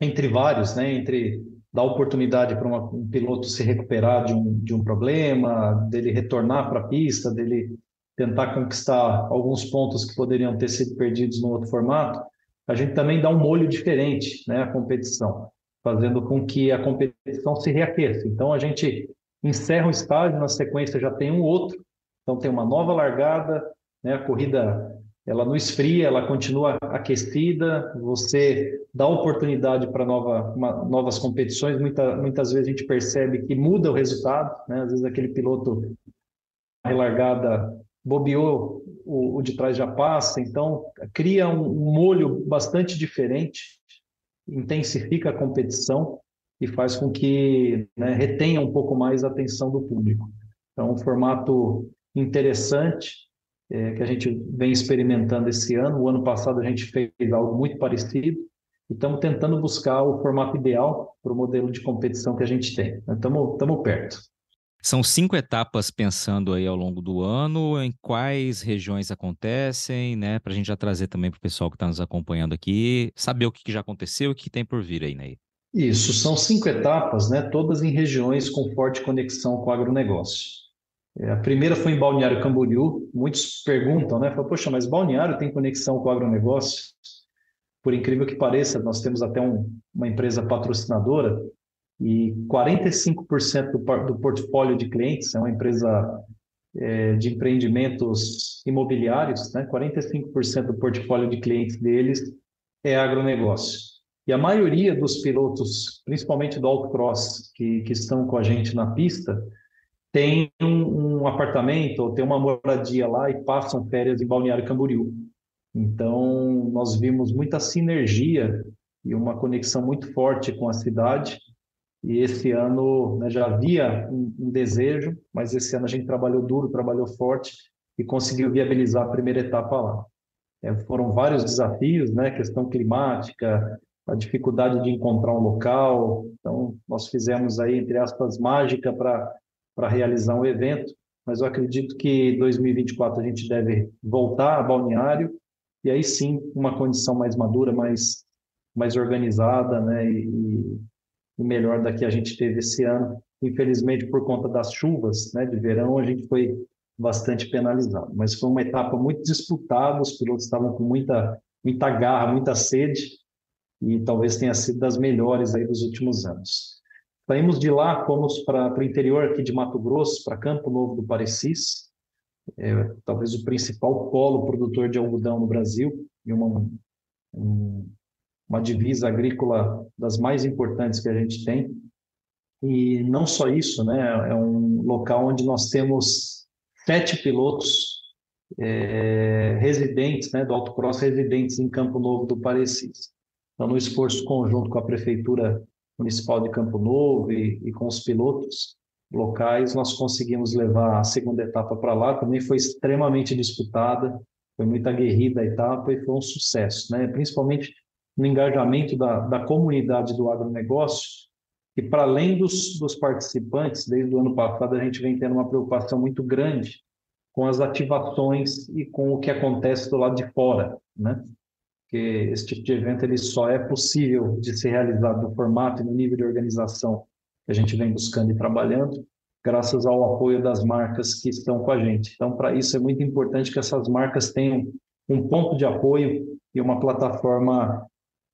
entre vários, né, entre dar oportunidade para um piloto se recuperar de um, de um problema, dele retornar para a pista, dele tentar conquistar alguns pontos que poderiam ter sido perdidos no outro formato, a gente também dá um molho diferente né, à competição, fazendo com que a competição se reaqueça. Então, a gente encerra o estágio, na sequência já tem um outro, então tem uma nova largada, né? a corrida ela não esfria, ela continua aquecida, você dá oportunidade para nova, novas competições, Muita, muitas vezes a gente percebe que muda o resultado, né? às vezes aquele piloto relargada bobeou, o, o, de trás já passa, então cria um, um molho bastante diferente, intensifica a competição, e faz com que né, retenha um pouco mais a atenção do público. Então, um formato interessante é, que a gente vem experimentando esse ano. O ano passado a gente fez algo muito parecido e estamos tentando buscar o formato ideal para o modelo de competição que a gente tem. Estamos, estamos perto. São cinco etapas pensando aí ao longo do ano, em quais regiões acontecem, né? Para a gente já trazer também para o pessoal que está nos acompanhando aqui, saber o que já aconteceu e o que tem por vir aí, né? Isso, são cinco etapas, né, todas em regiões com forte conexão com o agronegócio. É, a primeira foi em Balneário Camboriú. Muitos perguntam, né? Falam, Poxa, mas Balneário tem conexão com o agronegócio? Por incrível que pareça, nós temos até um, uma empresa patrocinadora e 45% do, do portfólio de clientes, é uma empresa é, de empreendimentos imobiliários, né? 45% do portfólio de clientes deles é agronegócio. E a maioria dos pilotos, principalmente do autocross, que, que estão com a gente na pista, tem um, um, apartamento ou tem uma moradia lá e passam férias em Balneário Camboriú. Então, nós vimos muita sinergia e uma conexão muito forte com a cidade. E esse ano né, já havia um, um, desejo, mas esse ano a gente trabalhou duro, trabalhou forte e conseguiu viabilizar a primeira etapa lá. É, foram vários desafios, né? Questão climática, a dificuldade de encontrar um local. Então, nós fizemos aí, entre aspas, mágica para realizar um evento, mas eu acredito que 2024 a gente deve voltar a Balneário e aí sim uma condição mais madura, mais, mais organizada né, e, e melhor da que a gente teve esse ano. Infelizmente, por conta das chuvas né, de verão, a gente foi bastante penalizado, mas foi uma etapa muito disputada, os pilotos estavam com muita, muita garra, muita sede, e talvez tenha sido das melhores aí dos últimos anos. Saímos de lá, fomos para o interior aqui de Mato Grosso, para Campo Novo do Parecis, é, talvez o principal polo produtor de algodão no Brasil, e uma, um, uma divisa agrícola das mais importantes que a gente tem. E não só isso, né? É um local onde nós temos sete pilotos é, residentes, né, do autocross residentes em Campo Novo do Parecis. Então, no esforço conjunto com a Prefeitura Municipal de Campo Novo e, e com os pilotos, locais, nós conseguimos levar a segunda etapa para lá, também foi extremamente disputada, foi muito aguerrida a etapa e foi um sucesso, né? principalmente no engajamento da, da comunidade do agronegócio, que para além dos, dos participantes, desde o ano passado a gente vem tendo uma preocupação muito grande com as ativações e com o que acontece do lado de fora, né? Que esse tipo de evento ele só é possível de ser realizado no formato e no nível de organização que a gente vem buscando e trabalhando, graças ao apoio das marcas que estão com a gente. Então, para isso é muito importante que essas marcas tenham um ponto de apoio e uma plataforma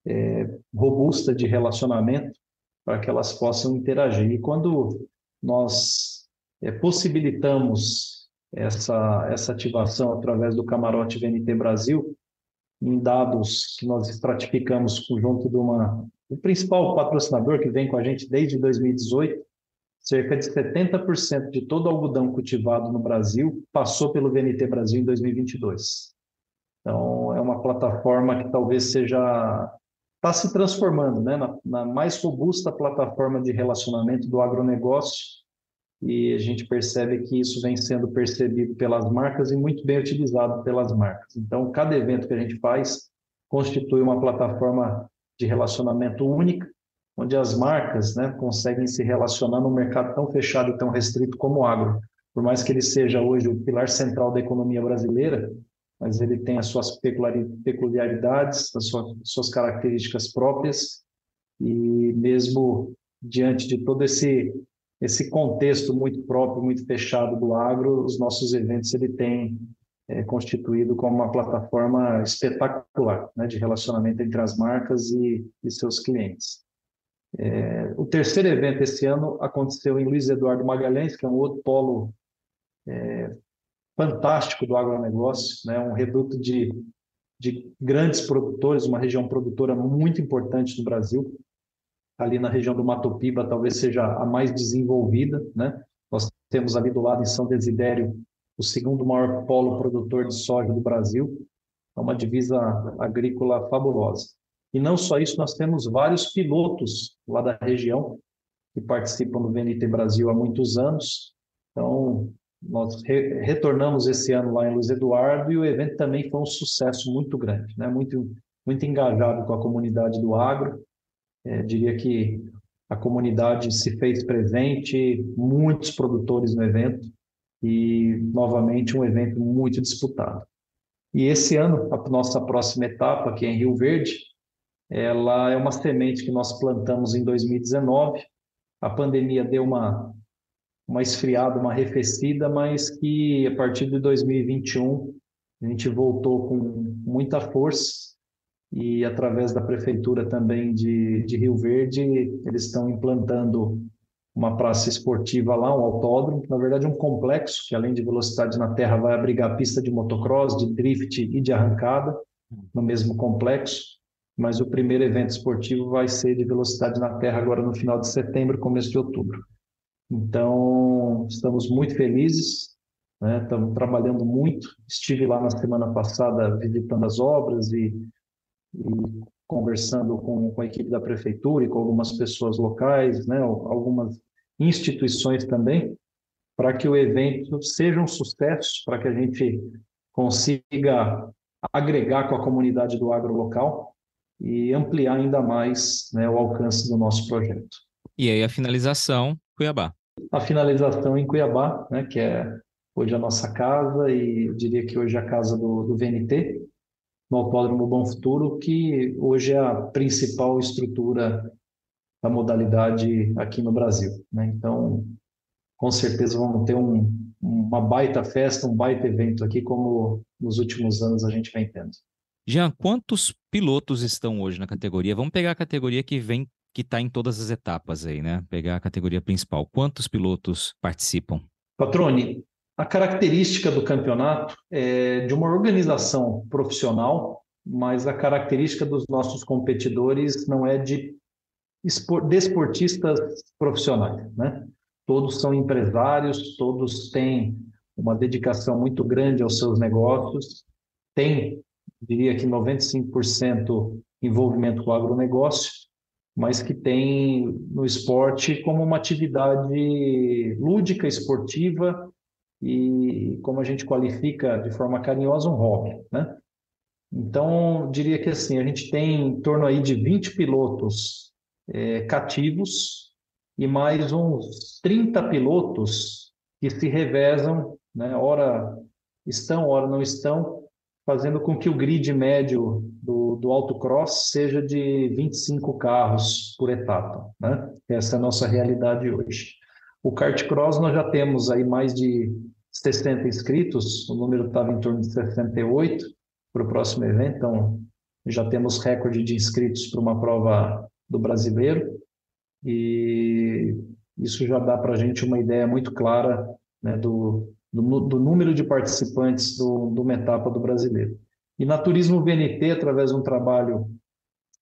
é, robusta de relacionamento para que elas possam interagir. E quando nós é, possibilitamos essa, essa ativação através do camarote VNT Brasil, em dados que nós estratificamos junto de uma o principal patrocinador que vem com a gente desde 2018, cerca de 70% de todo o algodão cultivado no Brasil passou pelo VNT Brasil em 2022. Então, é uma plataforma que talvez seja está se transformando né, na, na, mais robusta plataforma de relacionamento do agronegócio e a gente percebe que isso vem sendo percebido pelas marcas e muito bem utilizado pelas marcas. Então, cada evento que a gente faz constitui uma plataforma de relacionamento única, onde as marcas né, conseguem se relacionar num mercado tão fechado e tão restrito como o agro. Por mais que ele seja hoje o pilar central da economia brasileira, mas ele tem as suas peculiaridades, as suas, características próprias, e mesmo diante de todo esse esse contexto muito próprio, muito fechado do agro, os nossos eventos ele tem é, constituído como uma plataforma espetacular né, de relacionamento entre as marcas e, e seus clientes. É, o terceiro evento esse ano aconteceu em Luiz Eduardo Magalhães, que é um outro polo é, fantástico do agronegócio, né? um reduto de, de grandes produtores, uma região produtora muito importante no Brasil. Ali na região do Mato Piba, talvez seja a mais desenvolvida. Né? Nós temos ali do lado em São Desidério o segundo maior polo produtor de soja do Brasil. É uma divisa agrícola fabulosa. E não só isso, nós temos vários pilotos lá da região que participam do VNT Brasil há muitos anos. Então, nós re retornamos esse ano lá em Luiz Eduardo e o evento também foi um sucesso muito grande, né? muito, muito engajado com a comunidade do agro. É, diria que a comunidade se fez presente, muitos produtores no evento e, novamente, um evento muito disputado. E esse ano, a nossa próxima etapa, que é em Rio Verde, ela é uma semente que nós plantamos em 2019. A pandemia deu uma uma esfriada, uma arrefecida, mas que a partir de 2021 a gente voltou com muita força e através da prefeitura também de, de Rio Verde eles estão implantando uma praça esportiva lá, um autódromo, na verdade um complexo que além de velocidade na terra vai abrigar pista de motocross, de drift e de arrancada no mesmo complexo, mas o primeiro evento esportivo vai ser de velocidade na terra agora no final de setembro, começo de outubro. Então, estamos muito felizes, né? estamos trabalhando muito. Estive lá na semana passada visitando as obras e, e conversando com, com, a equipe da prefeitura e com algumas pessoas locais, né? algumas instituições também, para que o evento seja um sucesso, para que a gente consiga agregar com a comunidade do agro local e ampliar ainda mais né, o alcance do nosso projeto. E aí a finalização, Cuiabá. A finalização em Cuiabá, né, que é hoje a nossa casa e eu diria que hoje é a casa do, do VNT, no Autódromo Bom Futuro, que hoje é a principal estrutura da modalidade aqui no Brasil. Né? Então, com certeza vamos ter um, uma baita festa, um baita evento aqui, como nos últimos anos a gente vem tendo. Jean, quantos pilotos estão hoje na categoria? Vamos pegar a categoria que vem que está em todas as etapas aí, né? Pegar a categoria principal. Quantos pilotos participam? Patrone, a característica do campeonato é de uma organização profissional, mas a característica dos nossos competidores não é de desportistas profissionais, né? Todos são empresários, todos têm uma dedicação muito grande aos seus negócios, tem, diria que 95% envolvimento com o agronegócio, mas que tem no esporte como uma atividade lúdica, esportiva e, como a gente qualifica de forma carinhosa, um hobby, né? Então, diria que assim, a gente tem em torno aí de 20 pilotos é, cativos e mais uns 30 pilotos que se revezam, né? Ora estão, ora não estão, fazendo com que o grid médio do, do autocross seja de 25 carros por etapa. Né? Essa é a nossa realidade hoje. O kart cross nós já temos aí mais de 60 inscritos, o número estava em torno de 68 para o próximo evento, então já temos recorde de inscritos para uma prova do brasileiro e isso já dá para a gente uma ideia muito clara né, do, do, do número de participantes do, de uma etapa do brasileiro. E na Turismo VNT, através de um trabalho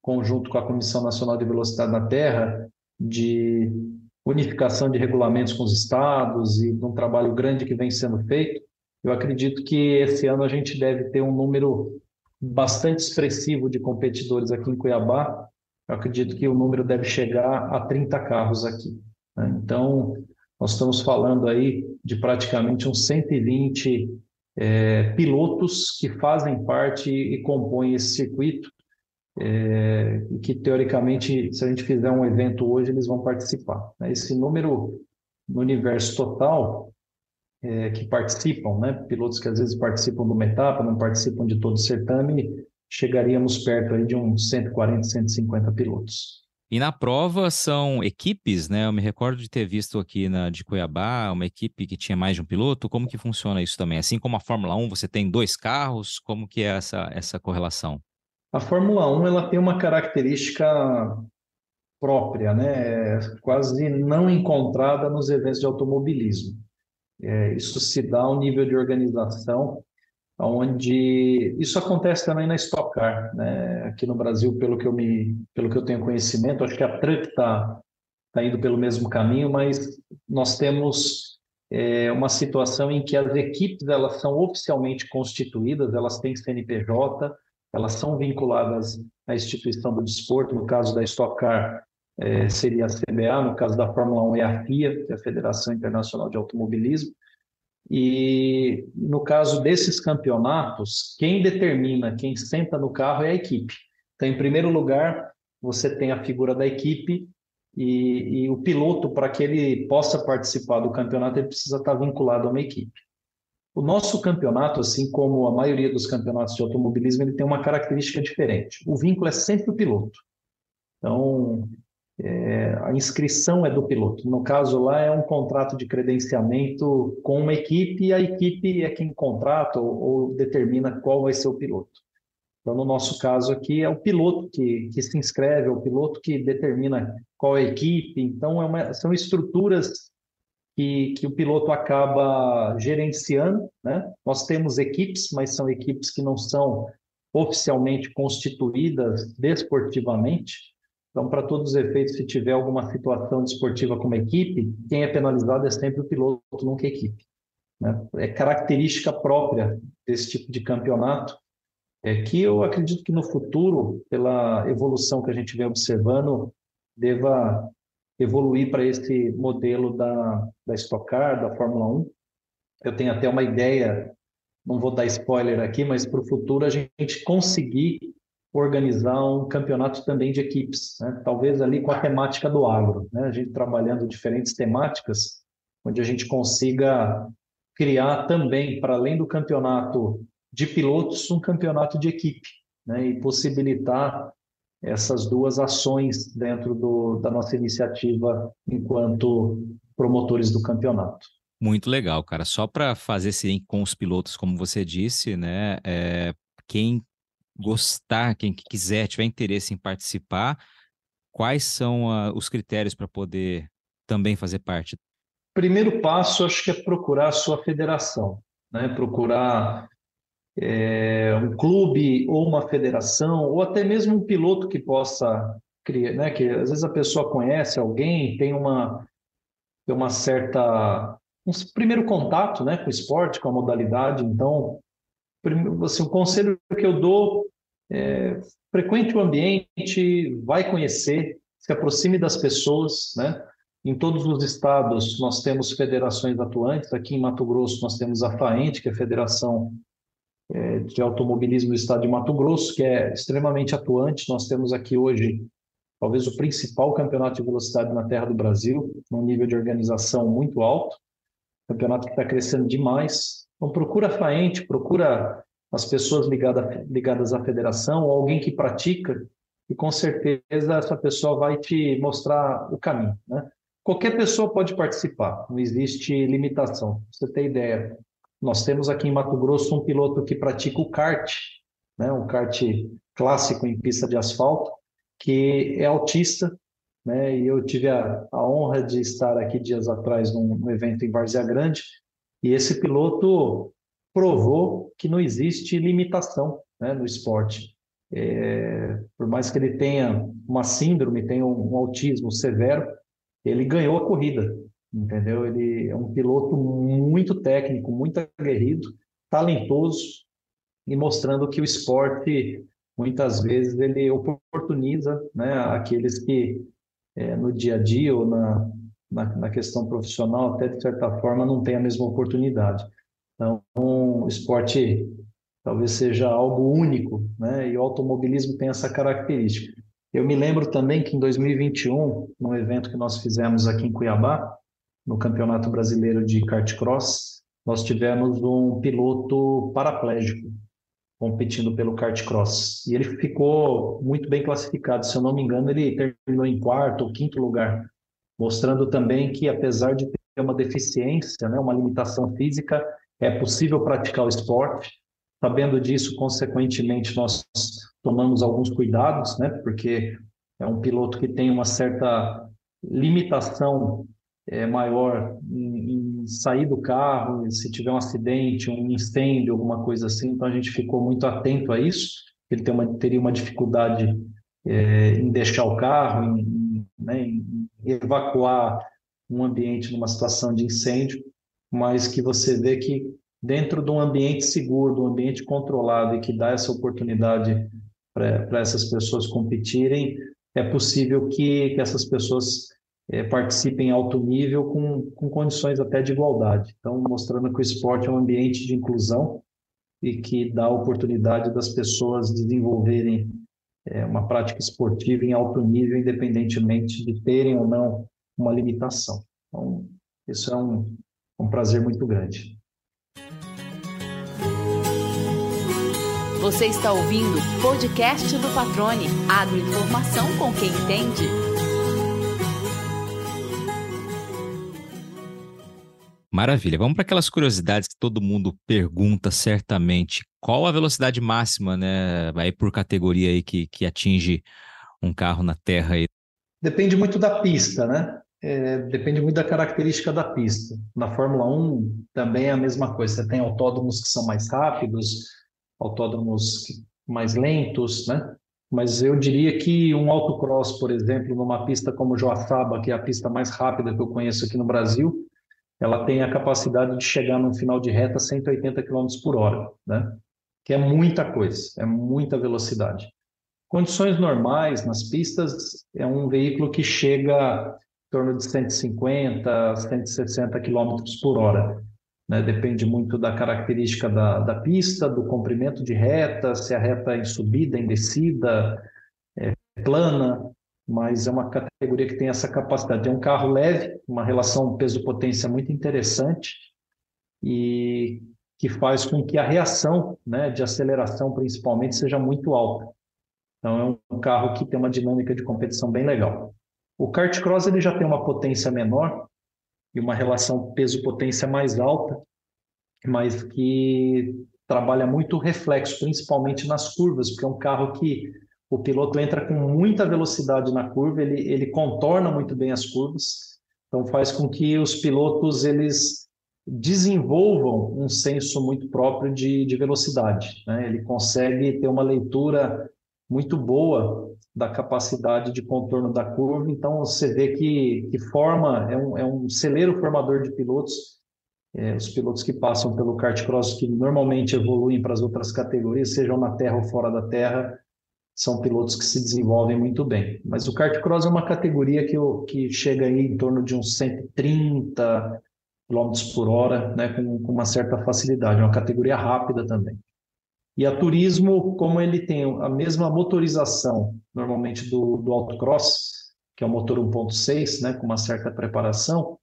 conjunto com a Comissão Nacional de Velocidade na Terra, de unificação de regulamentos com os estados e de um trabalho grande que vem sendo feito, eu acredito que esse ano a gente deve ter um número bastante expressivo de competidores aqui em Cuiabá. Eu acredito que o número deve chegar a 30 carros aqui. Né? Então, nós estamos falando aí de praticamente uns 120 é, pilotos que fazem parte e compõem esse circuito, é, que teoricamente, se a gente fizer um evento hoje, eles vão participar. Né? Esse número no universo total é, que participam, né? pilotos que às vezes participam de uma etapa, não participam de todo o certame, chegaríamos perto aí de uns 140, 150 pilotos. E na prova são equipes, né? Eu me recordo de ter visto aqui na de Cuiabá uma equipe que tinha mais de um piloto. Como que funciona isso também? Assim como a Fórmula 1, você tem dois carros, como que é essa, essa correlação? A Fórmula 1 ela tem uma característica própria, né? quase não encontrada nos eventos de automobilismo. É, isso se dá ao nível de organização onde isso acontece também na Stock Car, né? Aqui no Brasil, pelo que eu me, pelo que eu tenho conhecimento, acho que a Truck está tá indo pelo mesmo caminho, mas nós temos é, uma situação em que as equipes elas são oficialmente constituídas, elas têm CNPJ, elas são vinculadas à instituição do desporto. No caso da Stock Car é, seria a CBA, no caso da Fórmula 1 é a FIA, que é a Federação Internacional de Automobilismo. E no caso desses campeonatos, quem determina, quem senta no carro é a equipe. Então, em primeiro lugar, você tem a figura da equipe e, e o piloto, para que ele possa participar do campeonato, ele precisa estar vinculado a uma equipe. O nosso campeonato, assim como a maioria dos campeonatos de automobilismo, ele tem uma característica diferente. O vínculo é sempre o piloto. Então, é, a inscrição é do piloto. No caso lá é um contrato de credenciamento com uma equipe e a equipe é quem contrata ou, ou determina qual vai ser o piloto. Então, no nosso caso aqui, é o piloto que, que se inscreve, é o piloto que determina qual é a equipe. Então, é uma, são estruturas que, que o piloto acaba gerenciando. Né? Nós temos equipes, mas são equipes que não são oficialmente constituídas desportivamente. Então, para todos os efeitos, se tiver alguma situação desportiva com uma equipe, quem é penalizado é sempre o piloto, nunca a equipe. Né? É característica própria desse tipo de campeonato, é que eu acredito que no futuro, pela evolução que a gente vem observando, deva evoluir para esse modelo da, da Stock Car, da Fórmula 1. Eu tenho até uma ideia, não vou dar spoiler aqui, mas para o futuro a gente conseguir organizar um campeonato também de equipes, né? talvez ali com a temática do agro, né? a gente trabalhando diferentes temáticas, onde a gente consiga criar também, para além do campeonato de pilotos, um campeonato de equipe, né? e possibilitar essas duas ações dentro do, da nossa iniciativa enquanto promotores do campeonato. Muito legal, cara. Só para fazer esse com os pilotos, como você disse, né? É, quem gostar, quem quiser, tiver interesse em participar, quais são uh, os critérios para poder também fazer parte? Primeiro passo, acho que é procurar a sua federação, né? procurar é, um clube ou uma federação, ou até mesmo um piloto que possa criar, né? que às vezes a pessoa conhece alguém, tem uma, tem uma certa um primeiro contato né, com o esporte, com a modalidade, então assim, o conselho que eu dou é frequente o ambiente, vai conhecer, se aproxime das pessoas, né? Em todos os estados nós temos federações atuantes. Aqui em Mato Grosso nós temos a FAENT, que é a Federação de Automobilismo do Estado de Mato Grosso, que é extremamente atuante. Nós temos aqui hoje talvez o principal campeonato de velocidade na terra do Brasil, num nível de organização muito alto. Campeonato que está crescendo demais. Então procura a FAENT, procura as pessoas ligada, ligadas à federação, ou alguém que pratica, e com certeza essa pessoa vai te mostrar o caminho. Né? Qualquer pessoa pode participar, não existe limitação. Pra você ter ideia, nós temos aqui em Mato Grosso um piloto que pratica o kart, né? um kart clássico em pista de asfalto, que é autista, né? E eu tive a, a honra de estar aqui dias atrás num, num evento em Várzea Grande, e esse piloto provou que não existe limitação né, no esporte. É, por mais que ele tenha uma síndrome, tenha um, um, autismo severo, ele ganhou a corrida, entendeu? Ele é um piloto muito técnico, muito aguerrido, talentoso e mostrando que o esporte muitas vezes ele oportuniza, né, aqueles que é, no dia a dia ou na, na, na questão profissional até de certa forma não têm a mesma oportunidade. Então, o esporte talvez seja algo único, né? E o automobilismo tem essa característica. Eu me lembro também que em 2021, num evento que nós fizemos aqui em Cuiabá, no Campeonato Brasileiro de Kart Cross, nós tivemos um piloto paraplégico competindo pelo kart cross. E ele ficou muito bem classificado, se eu não me engano, ele terminou em quarto ou quinto lugar, mostrando também que apesar de ter uma deficiência, né, uma limitação física, é possível praticar o esporte. Sabendo disso, consequentemente, nós tomamos alguns cuidados, né? Porque é um piloto que tem uma certa limitação é, maior em, em, sair do carro, se tiver um acidente, um incêndio, alguma coisa assim. Então a gente ficou muito atento a isso. Ele tem uma, teria uma dificuldade é, em deixar o carro, em, né, em evacuar um ambiente numa situação de incêndio mas que você vê que dentro de um ambiente seguro, de um ambiente controlado e que dá essa oportunidade para essas pessoas competirem, é possível que, que essas pessoas é, participem em alto nível com, com condições até de igualdade. Então, mostrando que o esporte é um ambiente de inclusão e que dá oportunidade das pessoas desenvolverem é, uma prática esportiva em alto nível, independentemente de terem ou não uma limitação. Então, isso é um, um prazer muito grande. Você está ouvindo o podcast do Patrone, agroinformação com quem entende. Maravilha. Vamos para aquelas curiosidades que todo mundo pergunta certamente. Qual a velocidade máxima, né? Vai por categoria aí que, que atinge um carro na terra aí? Depende muito da pista, né? é, depende muito da característica da pista. Na Fórmula 1 também é a mesma coisa. Você tem autódromos que são mais rápidos, autódromos mais lentos, né? Mas eu diria que um autocross, por exemplo, numa pista como Joaçaba, que é a pista mais rápida que eu conheço aqui no Brasil, ela tem a capacidade de chegar no final de reta a 180 km por hora, né? Que é muita coisa, é muita velocidade. Condições normais nas pistas é um veículo que chega torno de 150, 160 km por hora. Né? Depende muito da característica da, da pista, do comprimento de reta, se a reta é em subida, em descida, é plana, mas é uma categoria que tem essa capacidade. É um carro leve, uma relação peso-potência muito interessante e que faz com que a reação né, de aceleração, principalmente, seja muito alta. Então, é um carro que tem uma dinâmica de competição bem legal. O kart cross ele já tem uma potência menor e uma relação peso-potência mais alta, mas que trabalha muito reflexo, principalmente nas curvas, porque é um carro que o piloto entra com muita velocidade na curva, ele, ele contorna muito bem as curvas, então faz com que os pilotos eles desenvolvam um senso muito próprio de, de velocidade. Né? Ele consegue ter uma leitura muito boa da capacidade de contorno da curva. Então, você vê que, que forma, é um, é um celeiro formador de pilotos. É, os pilotos que passam pelo kart cross, que normalmente evoluem para as outras categorias, sejam na terra ou fora da terra, são pilotos que se desenvolvem muito bem. Mas o kart cross é uma categoria que, que chega aí em torno de uns 130 km por hora, né, com, com uma certa facilidade, é uma categoria rápida também. E a turismo, como ele tem a mesma motorização, normalmente do, do autocross, que é o motor 1.6, né, com uma certa preparação,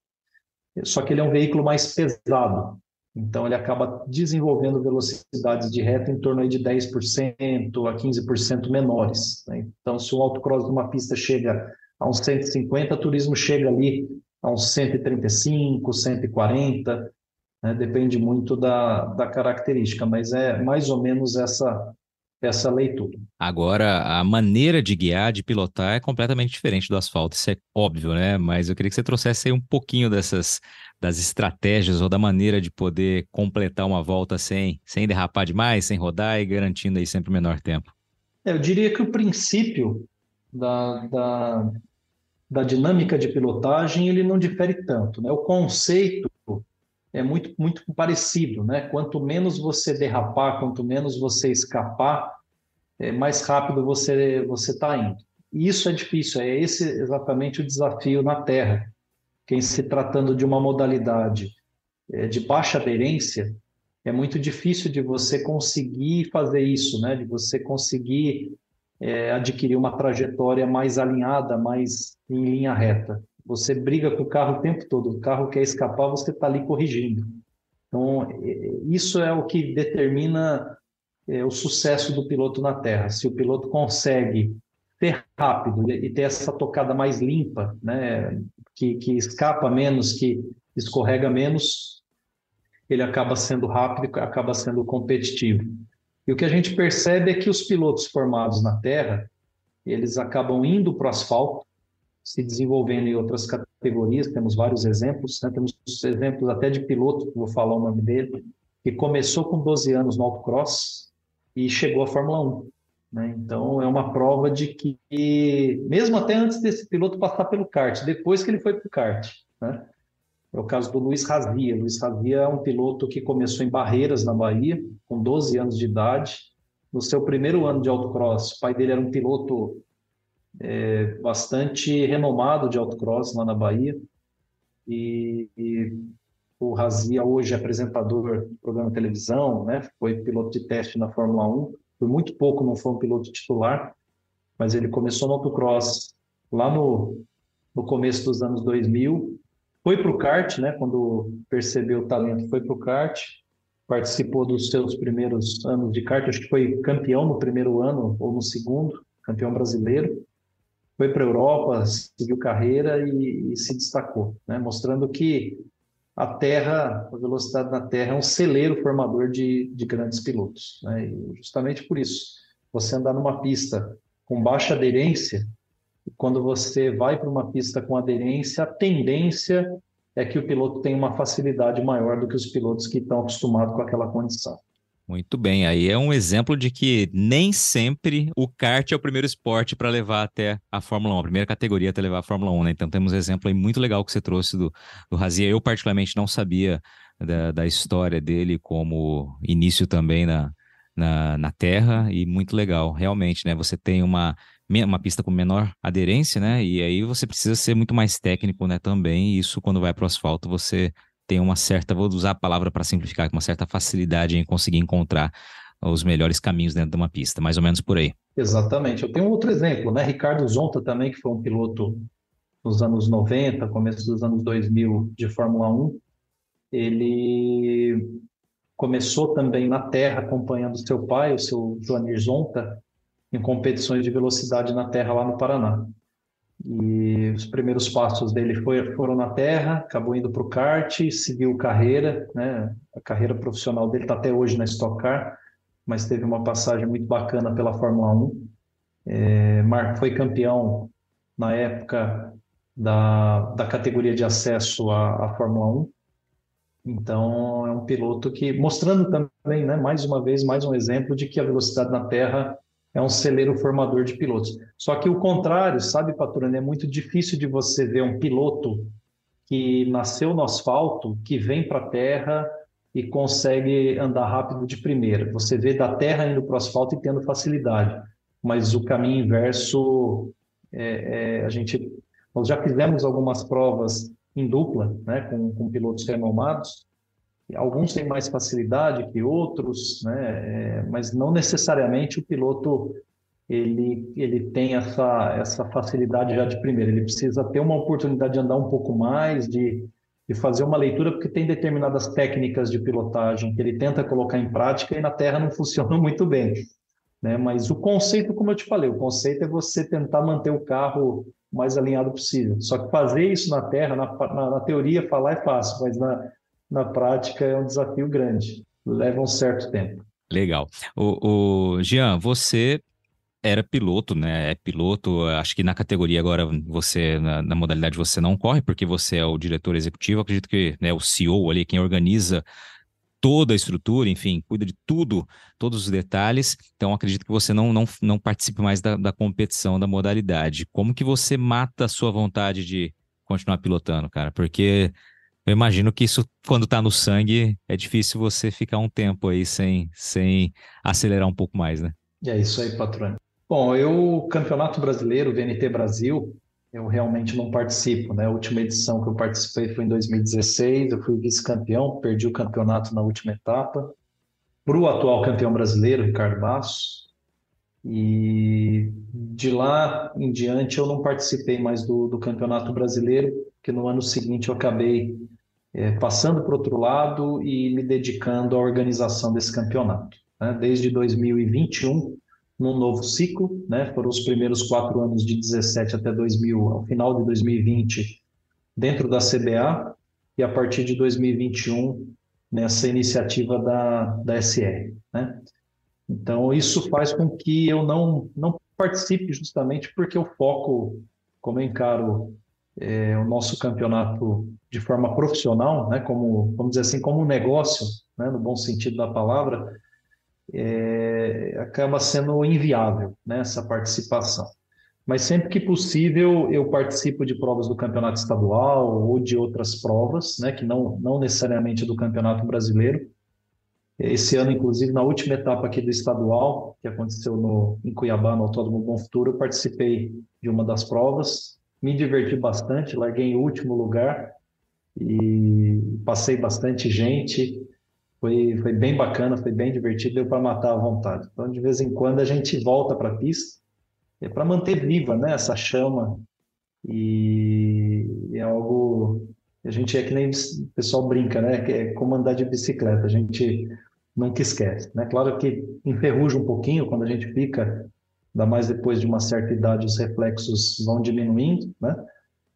só que ele é um veículo mais pesado. Então, ele acaba desenvolvendo velocidades de reta em torno de 10% a 15% menores. Né? Então, se o autocross de uma pista chega a uns 150, o turismo chega ali a uns 135, 140, né? depende muito da, da característica, mas é mais ou menos essa, essa leitura. Agora, a maneira de guiar, de pilotar é completamente diferente do asfalto, isso é óbvio, né? Mas eu queria que você trouxesse aí um pouquinho dessas das estratégias ou da maneira de poder completar uma volta sem, sem derrapar demais, sem rodar e garantindo aí sempre o menor tempo. É, eu diria que o princípio da, da, da dinâmica de pilotagem ele não difere tanto, né? O conceito é muito, muito parecido, né? Quanto menos você derrapar, quanto menos você escapar, é, mais rápido você você está indo. E isso é difícil, é esse exatamente o desafio na Terra. Quem se tratando de uma modalidade é, de baixa aderência, é muito difícil de você conseguir fazer isso, né? De você conseguir é, adquirir uma trajetória mais alinhada, mais em linha reta. Você briga com o carro o tempo todo, o carro quer escapar, você está ali corrigindo. Então, isso é o que determina é, o sucesso do piloto na Terra. Se o piloto consegue ser rápido e ter essa tocada mais limpa, né, que, que escapa menos, que escorrega menos, ele acaba sendo rápido, acaba sendo competitivo. E o que a gente percebe é que os pilotos formados na Terra, eles acabam indo para o asfalto, se desenvolvendo em outras categorias, temos vários exemplos, né? temos exemplos até de piloto, vou falar o nome dele, que começou com 12 anos no autocross e chegou à Fórmula 1. Né? Então, é uma prova de que, mesmo até antes desse piloto passar pelo kart, depois que ele foi para o kart, né? é o caso do Luiz Razia. Luiz Razia é um piloto que começou em Barreiras, na Bahia, com 12 anos de idade. No seu primeiro ano de autocross, o pai dele era um piloto é, bastante renomado de autocross lá na Bahia. E, e o Razia hoje é apresentador do programa de televisão, né? foi piloto de teste na Fórmula 1. Por muito pouco não foi um piloto titular, mas ele começou no autocross lá no, no começo dos anos 2000. Foi para o kart, né? quando percebeu o talento, foi para o kart. Participou dos seus primeiros anos de kart, acho que foi campeão no primeiro ano ou no segundo, campeão brasileiro foi para a Europa, seguiu carreira e, e se destacou, né? mostrando que a Terra, a velocidade na Terra é um celeiro formador de, de grandes pilotos. Né? E justamente por isso, você andar numa pista com baixa aderência, quando você vai para uma pista com aderência, a tendência é que o piloto tenha uma facilidade maior do que os pilotos que estão acostumados com aquela condição. Muito bem, aí é um exemplo de que nem sempre o kart é o primeiro esporte para levar até a Fórmula 1, a primeira categoria até levar a Fórmula 1, né? Então temos um exemplo aí muito legal que você trouxe do, do Razia. Eu particularmente não sabia da, da história dele como início também na, na, na Terra e muito legal, realmente, né? Você tem uma, uma pista com menor aderência, né? E aí você precisa ser muito mais técnico, né? Também, e isso quando vai para o asfalto você tem uma certa, vou usar a palavra para simplificar, uma certa facilidade em conseguir encontrar os melhores caminhos dentro de uma pista, mais ou menos por aí. Exatamente. Eu tenho outro exemplo, né? Ricardo Zonta também, que foi um piloto nos anos 90, começo dos anos 2000 de Fórmula 1. Ele começou também na terra acompanhando seu pai, o seu Joanir Zonta, em competições de velocidade na terra lá no Paraná. E os primeiros passos dele foi, foram na terra, acabou indo para o kart, seguiu carreira, né? A carreira profissional dele está até hoje na Stock Car, mas teve uma passagem muito bacana pela Fórmula 1. É, Marco foi campeão na época da, da categoria de acesso à, à Fórmula 1. Então, é um piloto que, mostrando também, né, mais uma vez, mais um exemplo de que a velocidade na terra é um celeiro formador de pilotos. Só que o contrário, sabe, Patrone, é muito difícil de você ver um piloto que nasceu no asfalto, que vem para a terra e consegue andar rápido de primeira. Você vê da terra indo para o asfalto e tendo facilidade. mas o caminho inverso, é, é, a gente, nós já fizemos algumas provas em dupla, né, com, com pilotos renomados, alguns têm mais facilidade que outros, né, é, mas não necessariamente o piloto ele, ele tem essa, essa facilidade já de primeira, ele precisa ter uma oportunidade de andar um pouco mais, de, de fazer uma leitura, porque tem determinadas técnicas de pilotagem que ele tenta colocar em prática e na Terra não funciona muito bem. Né? Mas o conceito, como eu te falei, o conceito é você tentar manter o carro mais alinhado possível. Só que fazer isso na Terra, na, na, na teoria, falar é fácil, mas na, na prática é um desafio grande. Leva um certo tempo. Legal. O, o Jean, você era piloto, né? É piloto. Acho que na categoria agora você, na, na, modalidade você não corre, porque você é o diretor executivo. Acredito que né, o CEO ali, quem organiza toda a estrutura, enfim, cuida de tudo, todos os detalhes. Então, acredito que você não, não, não participe mais da, da competição, da modalidade. Como que você mata a sua vontade de continuar pilotando, cara? Porque eu imagino que isso, quando tá no sangue, é difícil você ficar um tempo aí sem, sem acelerar um pouco mais, né? É isso aí, patrão. Bom, eu, Campeonato Brasileiro, VNT Brasil, eu realmente não participo, né? A última edição que eu participei foi em 2016, eu fui vice-campeão, perdi o campeonato na última etapa, para o atual campeão brasileiro, Ricardo Basso, e de lá em diante eu não participei mais do, do campeonato brasileiro, porque no ano seguinte eu acabei é, passando para outro lado e me dedicando à organização desse campeonato. Né? Desde 2021 num novo ciclo, né? Foram os primeiros quatro anos de 17 até 2000, ao final de 2020, dentro da CBA, e a partir de 2021 nessa iniciativa da, da SR, né? Então isso faz com que eu não não participe justamente porque eu foco, como eu encaro é, o nosso campeonato de forma profissional, né? Como vamos dizer assim, como um negócio, né? No bom sentido da palavra é, acaba sendo inviável né, essa participação. Mas sempre que possível eu participo de provas do campeonato estadual ou de outras provas, né, que não, não necessariamente do campeonato brasileiro. Esse ano, inclusive, na última etapa aqui do estadual, que aconteceu no, em Cuiabá, no Autódromo Bom Futuro, eu participei de uma das provas, me diverti bastante, larguei em último lugar e passei bastante gente, foi, foi bem bacana, foi bem divertido, deu para matar à vontade. Então, de vez em quando, a gente volta para a pista é para manter viva né, essa chama. E é algo. A gente é que nem o pessoal brinca, né? É como andar de bicicleta, a gente nunca esquece. Né? Claro que enferruja um pouquinho quando a gente fica, ainda mais depois de uma certa idade, os reflexos vão diminuindo, né?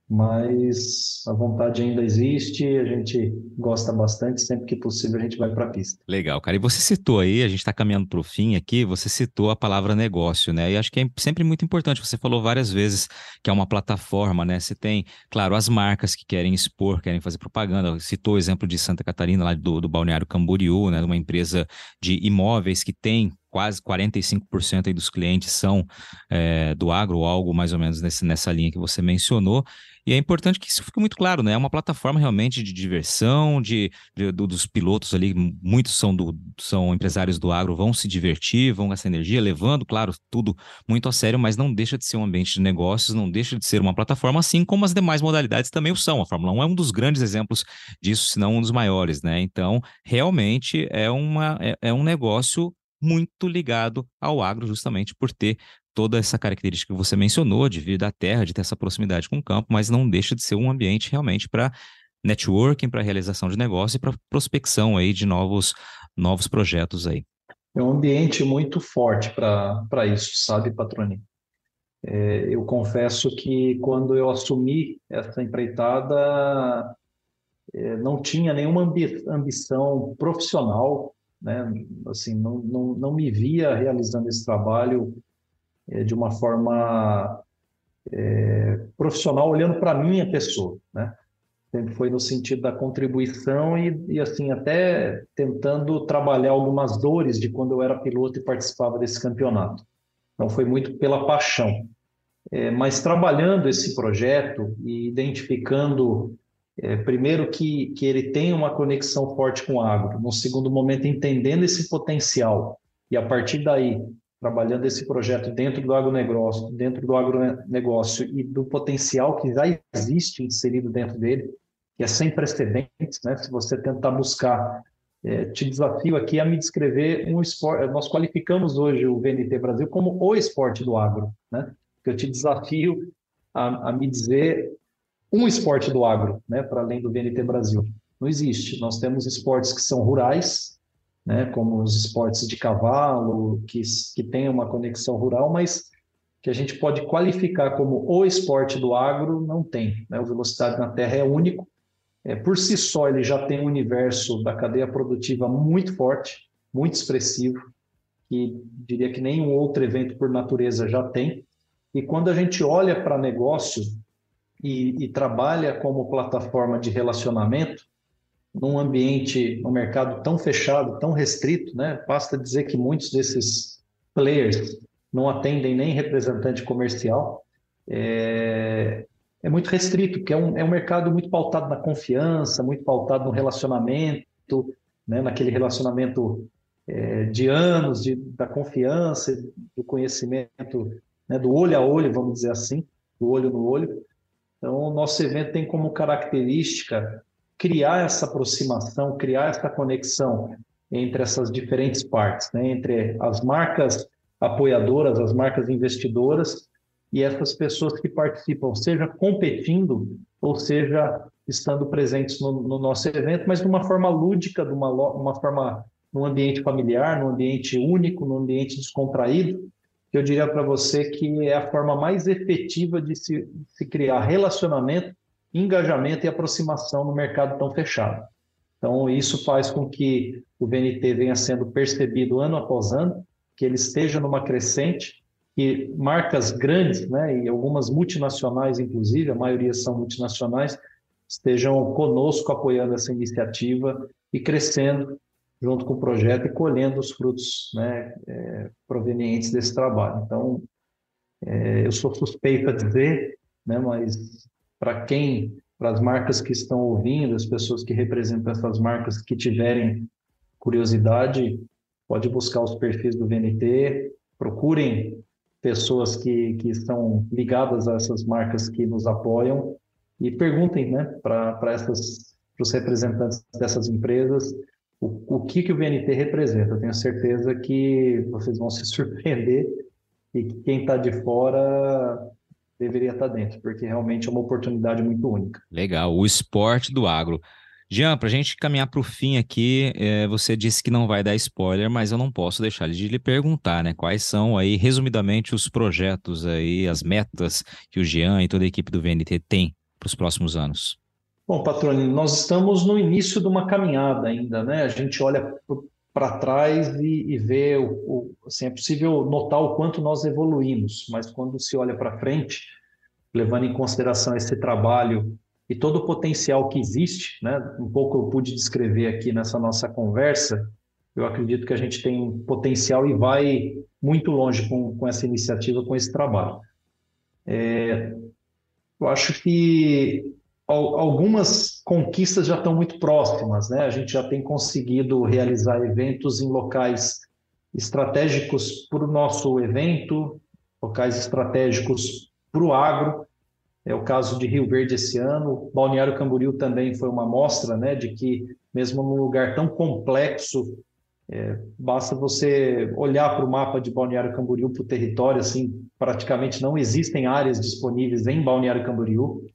mas a vontade ainda existe, a gente gosta bastante, sempre que possível a gente vai para a pista. Legal, cara. E você citou aí, a gente está caminhando para o fim aqui, você citou a palavra negócio, né? E acho que é sempre muito importante. Você falou várias vezes que é uma plataforma, né? Você tem, claro, as marcas que querem expor, querem fazer propaganda. Citou o exemplo de Santa Catarina, lá do, do Balneário Camboriú, né? Uma empresa de imóveis que tem quase 45% aí dos clientes são é, do agro, ou algo mais ou menos nesse, nessa linha que você mencionou. E é importante que isso fique muito claro, né? É uma plataforma realmente de diversão, de, de do, dos pilotos ali, muitos são, do, são empresários do agro, vão se divertir, vão gastar energia, levando, claro, tudo muito a sério, mas não deixa de ser um ambiente de negócios, não deixa de ser uma plataforma, assim como as demais modalidades também o são. A Fórmula 1 é um dos grandes exemplos disso, se não um dos maiores, né? Então, realmente é, uma, é, é um negócio muito ligado ao agro, justamente por ter toda essa característica que você mencionou, de vir da terra, de ter essa proximidade com o campo, mas não deixa de ser um ambiente realmente para networking, para realização de negócio e para prospecção aí de novos, novos projetos aí. É um ambiente muito forte para isso, sabe, Patroni? É, eu confesso que quando eu assumi essa empreitada, é, não tinha nenhuma ambi ambição profissional, né? Assim, não, não, não me via realizando esse trabalho é, de uma forma é, profissional, olhando para a minha pessoa, né? Sempre foi no sentido da contribuição e, e, assim, até tentando trabalhar algumas dores de quando eu era piloto e participava desse campeonato. Então, foi muito pela paixão. É, mas trabalhando esse projeto e identificando, é, primeiro, que, que ele tem uma conexão forte com o agro, no segundo momento, entendendo esse potencial e, a partir daí, trabalhando esse projeto dentro do agronegócio, dentro do agronegócio e do potencial que já existe inserido dentro dele, que é sem precedentes, né? Se você tentar buscar, é, te desafio aqui a me descrever um esporte. Nós qualificamos hoje o VNT Brasil como o esporte do agro, né? Eu te desafio a, a me dizer um esporte do agro, né? Para além do VNT Brasil, não existe. Nós temos esportes que são rurais, né? Como os esportes de cavalo, que que tem uma conexão rural, mas que a gente pode qualificar como o esporte do agro, não tem. Né? O Velocidade na Terra é único, é, por si só, ele já tem um universo da cadeia produtiva muito forte, muito expressivo, que diria que nenhum outro evento por natureza já tem. E quando a gente olha para negócio e, e trabalha como plataforma de relacionamento, num ambiente, num mercado tão fechado, tão restrito, né? Basta dizer que muitos desses players não atendem nem representante comercial. É, é muito restrito, porque é um, é um mercado muito pautado na confiança, muito pautado no relacionamento, né, naquele relacionamento é, de anos, de, da confiança, do conhecimento, né, do olho a olho, vamos dizer assim, do olho no olho. Então, o nosso evento tem como característica criar essa aproximação, criar essa conexão entre essas diferentes partes, né, entre as marcas apoiadoras, as marcas investidoras e essas pessoas que participam, seja competindo ou seja estando presentes no, no nosso evento, mas de uma forma lúdica, de uma, uma forma num ambiente familiar, num ambiente único, num ambiente descontraído, eu diria para você que é a forma mais efetiva de se, se criar relacionamento, engajamento e aproximação no mercado tão fechado. Então, isso faz com que o VNT venha sendo percebido ano após ano, que ele esteja numa crescente, que marcas grandes, né, e algumas multinacionais, inclusive, a maioria são multinacionais, estejam conosco apoiando essa iniciativa e crescendo junto com o projeto e colhendo os frutos né, é, provenientes desse trabalho. Então, é, eu sou suspeito a dizer, né, mas para quem, para as marcas que estão ouvindo, as pessoas que representam essas marcas que tiverem curiosidade, pode buscar os perfis do VNT, procurem pessoas que, que estão ligadas a essas marcas que nos apoiam e perguntem né, para os representantes dessas empresas o, o que, que o VNT representa. Eu tenho certeza que vocês vão se surpreender e que quem está de fora deveria estar tá dentro, porque realmente é uma oportunidade muito única. Legal, o esporte do agro. Jean, para a gente caminhar para o fim aqui, é, você disse que não vai dar spoiler, mas eu não posso deixar de lhe perguntar, né? Quais são aí, resumidamente, os projetos aí, as metas que o Jean e toda a equipe do VNT tem para os próximos anos? Bom, Patrone, nós estamos no início de uma caminhada ainda, né? A gente olha para trás e, e vê, o, o, assim, é possível notar o quanto nós evoluímos, mas quando se olha para frente, levando em consideração esse trabalho e todo o potencial que existe, né? Um pouco eu pude descrever aqui nessa nossa conversa. Eu acredito que a gente tem potencial e vai muito longe com, com essa iniciativa, com esse trabalho. É, eu acho que algumas conquistas já estão muito próximas, né? A gente já tem conseguido realizar eventos em locais estratégicos para o nosso evento, locais estratégicos para o agro, é o caso de Rio Verde esse ano. Balneário Camboriú também foi uma amostra né, de que, mesmo num lugar tão complexo, é, basta você olhar para o mapa de Balneário Camboriú, para o território, assim, praticamente não existem áreas disponíveis em Balneário Camboriú.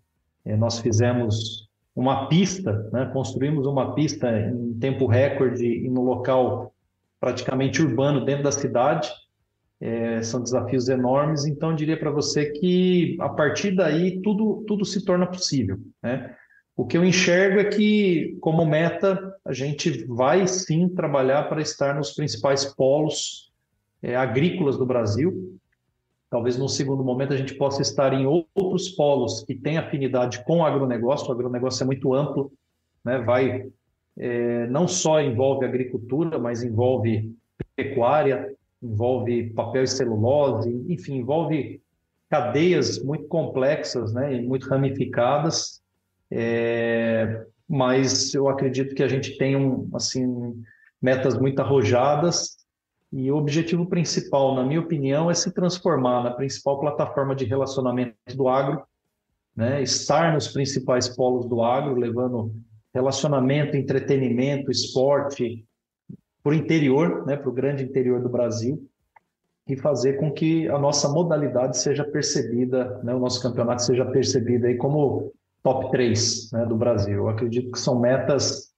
É, nós fizemos uma pista, né, construímos uma pista em tempo recorde e no local praticamente urbano dentro da cidade, é, são desafios enormes, então eu diria para você que a partir daí tudo, tudo se torna possível. Né? O que eu enxergo é que, como meta, a gente vai sim trabalhar para estar nos principais polos é, agrícolas do Brasil. Talvez num segundo momento a gente possa estar em outros polos que têm afinidade com o agronegócio. O agronegócio é muito amplo, né? vai é, não só envolve agricultura, mas envolve pecuária, envolve papel e celulose, enfim, envolve cadeias muito complexas né, e muito ramificadas, é, mas eu acredito que a gente tem um, assim, metas muito arrojadas E o objetivo principal, na minha opinião, é se transformar na principal plataforma de relacionamento do agro, né? estar nos principais polos do agro, levando relacionamento, entretenimento, esporte para o interior, né? para o grande interior do Brasil, e fazer com que a nossa modalidade seja percebida, né? o nosso campeonato seja percebido aí como top 3 né? do Brasil. Eu acredito que são metas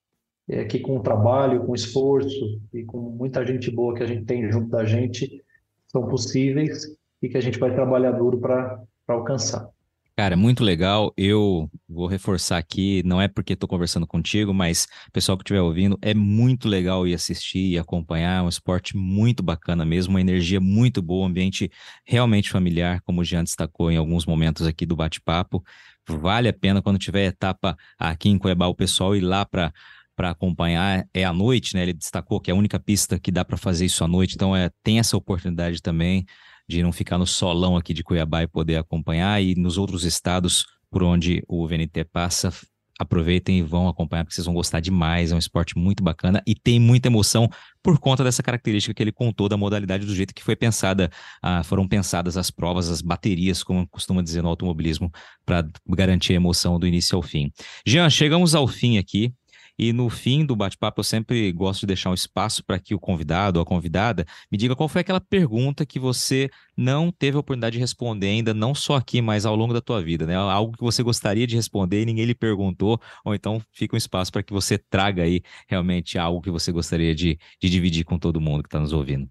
é, que com trabalho, com esforço e com muita gente boa que a gente tem junto da gente, são possíveis e que a gente vai trabalhar duro para alcançar. Cara, muito legal. Eu vou reforçar aqui, não é porque estou conversando contigo, mas pessoal que estiver ouvindo, é muito legal ir assistir e acompanhar. É um esporte muito bacana mesmo, uma energia muito boa, um ambiente realmente familiar, como o Jean destacou em alguns momentos aqui do bate-papo. Vale a pena quando tiver etapa aqui em Cuiabá, o pessoal ir lá para para acompanhar é à noite, né? Ele destacou que é a única pista que dá para fazer isso à noite, então é, tem essa oportunidade também de não ficar no solão aqui de Cuiabá e poder acompanhar e nos outros estados por onde o VNT passa, aproveitem e vão acompanhar, porque vocês vão gostar demais. É um esporte muito bacana e tem muita emoção por conta dessa característica que ele contou da modalidade do jeito que foi pensada, ah, foram pensadas as provas, as baterias, como costuma dizer no automobilismo, para garantir a emoção do início ao fim. Jean, chegamos ao fim aqui. E no fim do bate-papo, eu sempre gosto de deixar um espaço para que o convidado ou a convidada me diga qual foi aquela pergunta que você não teve a oportunidade de responder ainda, não só aqui, mas ao longo da tua vida, né? Algo que você gostaria de responder e ninguém lhe perguntou, ou então fica um espaço para que você traga aí realmente algo que você gostaria de, de dividir com todo mundo que está nos ouvindo.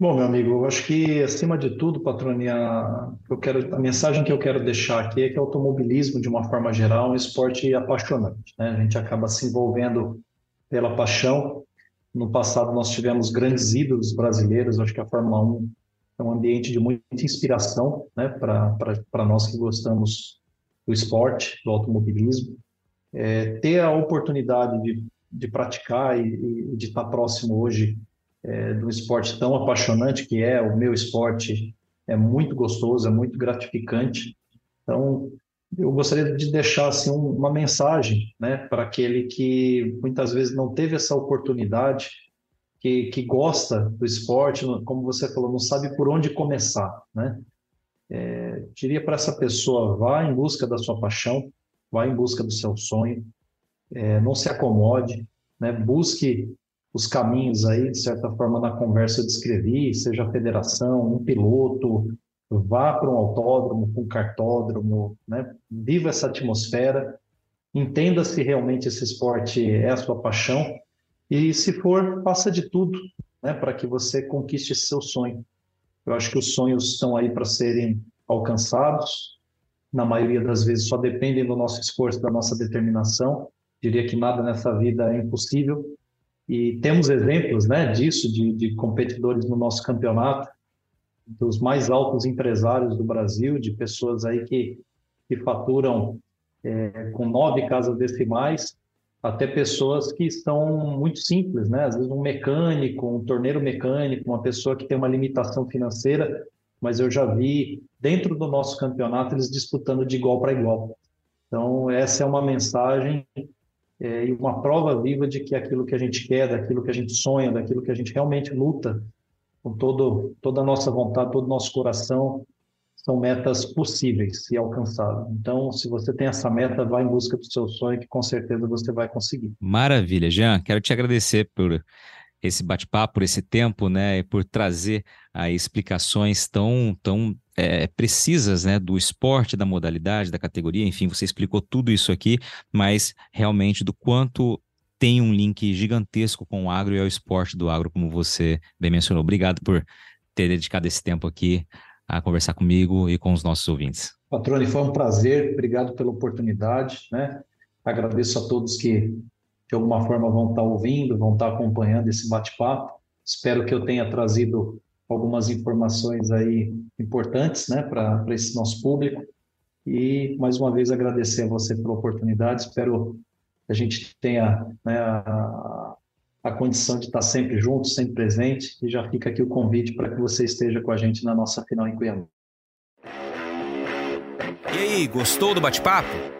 Bom, meu amigo, eu acho que, acima de tudo, Patrone, a, eu quero, a mensagem que eu quero deixar aqui é que o automobilismo, de uma forma geral, é um esporte apaixonante. Né? A gente acaba se envolvendo pela paixão. No passado, nós tivemos grandes ídolos brasileiros. Acho que a Fórmula 1 é um ambiente de muita inspiração né? para nós que gostamos do esporte, do automobilismo. É, ter a oportunidade de, de praticar e, e de estar próximo hoje é, do esporte tão apaixonante que é o meu esporte, é muito gostoso, é muito gratificante. Então, eu gostaria de deixar assim, uma mensagem né, para aquele que muitas vezes não teve essa oportunidade, que, que gosta do esporte, como você falou, não sabe por onde começar. Né? É, diria para essa pessoa: vá em busca da sua paixão, vá em busca do seu sonho, é, não se acomode, né? busque os caminhos aí, de certa forma, na conversa eu descrevi, seja a federação, um piloto, vá para um autódromo, para um cartódromo, né? viva essa atmosfera, entenda se realmente esse esporte é a sua paixão e, se for, faça de tudo né? para que você conquiste esse seu sonho. Eu acho que os sonhos estão aí para serem alcançados, na maioria das vezes só dependem do nosso esforço, da nossa determinação. Diria que nada nessa vida é impossível, e temos exemplos né, disso, de, de competidores no nosso campeonato, dos mais altos empresários do Brasil, de pessoas aí que, que faturam é, com nove casas decimais, até pessoas que estão muito simples, né? Às vezes um mecânico, um torneiro mecânico, uma pessoa que tem uma limitação financeira, mas eu já vi dentro do nosso campeonato eles disputando de igual para igual. Então essa é uma mensagem é, e uma prova viva de que aquilo que a gente quer, daquilo que a gente sonha, daquilo que a gente realmente luta, com todo, toda a nossa vontade, todo o nosso coração, são metas possíveis e alcançáveis. Então, se você tem essa meta, vá em busca do seu sonho, que com certeza você vai conseguir. Maravilha, Jean. Quero te agradecer por esse bate-papo, por esse tempo, né, e por trazer aí explicações tão, tão é, precisas, né, do esporte, da modalidade, da categoria, enfim, você explicou tudo isso aqui, mas realmente do quanto tem um link gigantesco com o agro e ao esporte do agro, como você bem mencionou. Obrigado por ter dedicado esse tempo aqui a conversar comigo e com os nossos ouvintes. Patrone, foi um prazer, obrigado pela oportunidade, né? Agradeço a todos que de alguma forma vão estar ouvindo, vão estar acompanhando esse bate-papo. Espero que eu tenha trazido algumas informações aí importantes né, para esse nosso público. E, mais uma vez, agradecer a você pela oportunidade. Espero que a gente tenha né, a, a condição de estar sempre junto, sempre presente. E já fica aqui o convite para que você esteja com a gente na nossa final em Cuiabá. E aí, gostou do bate-papo?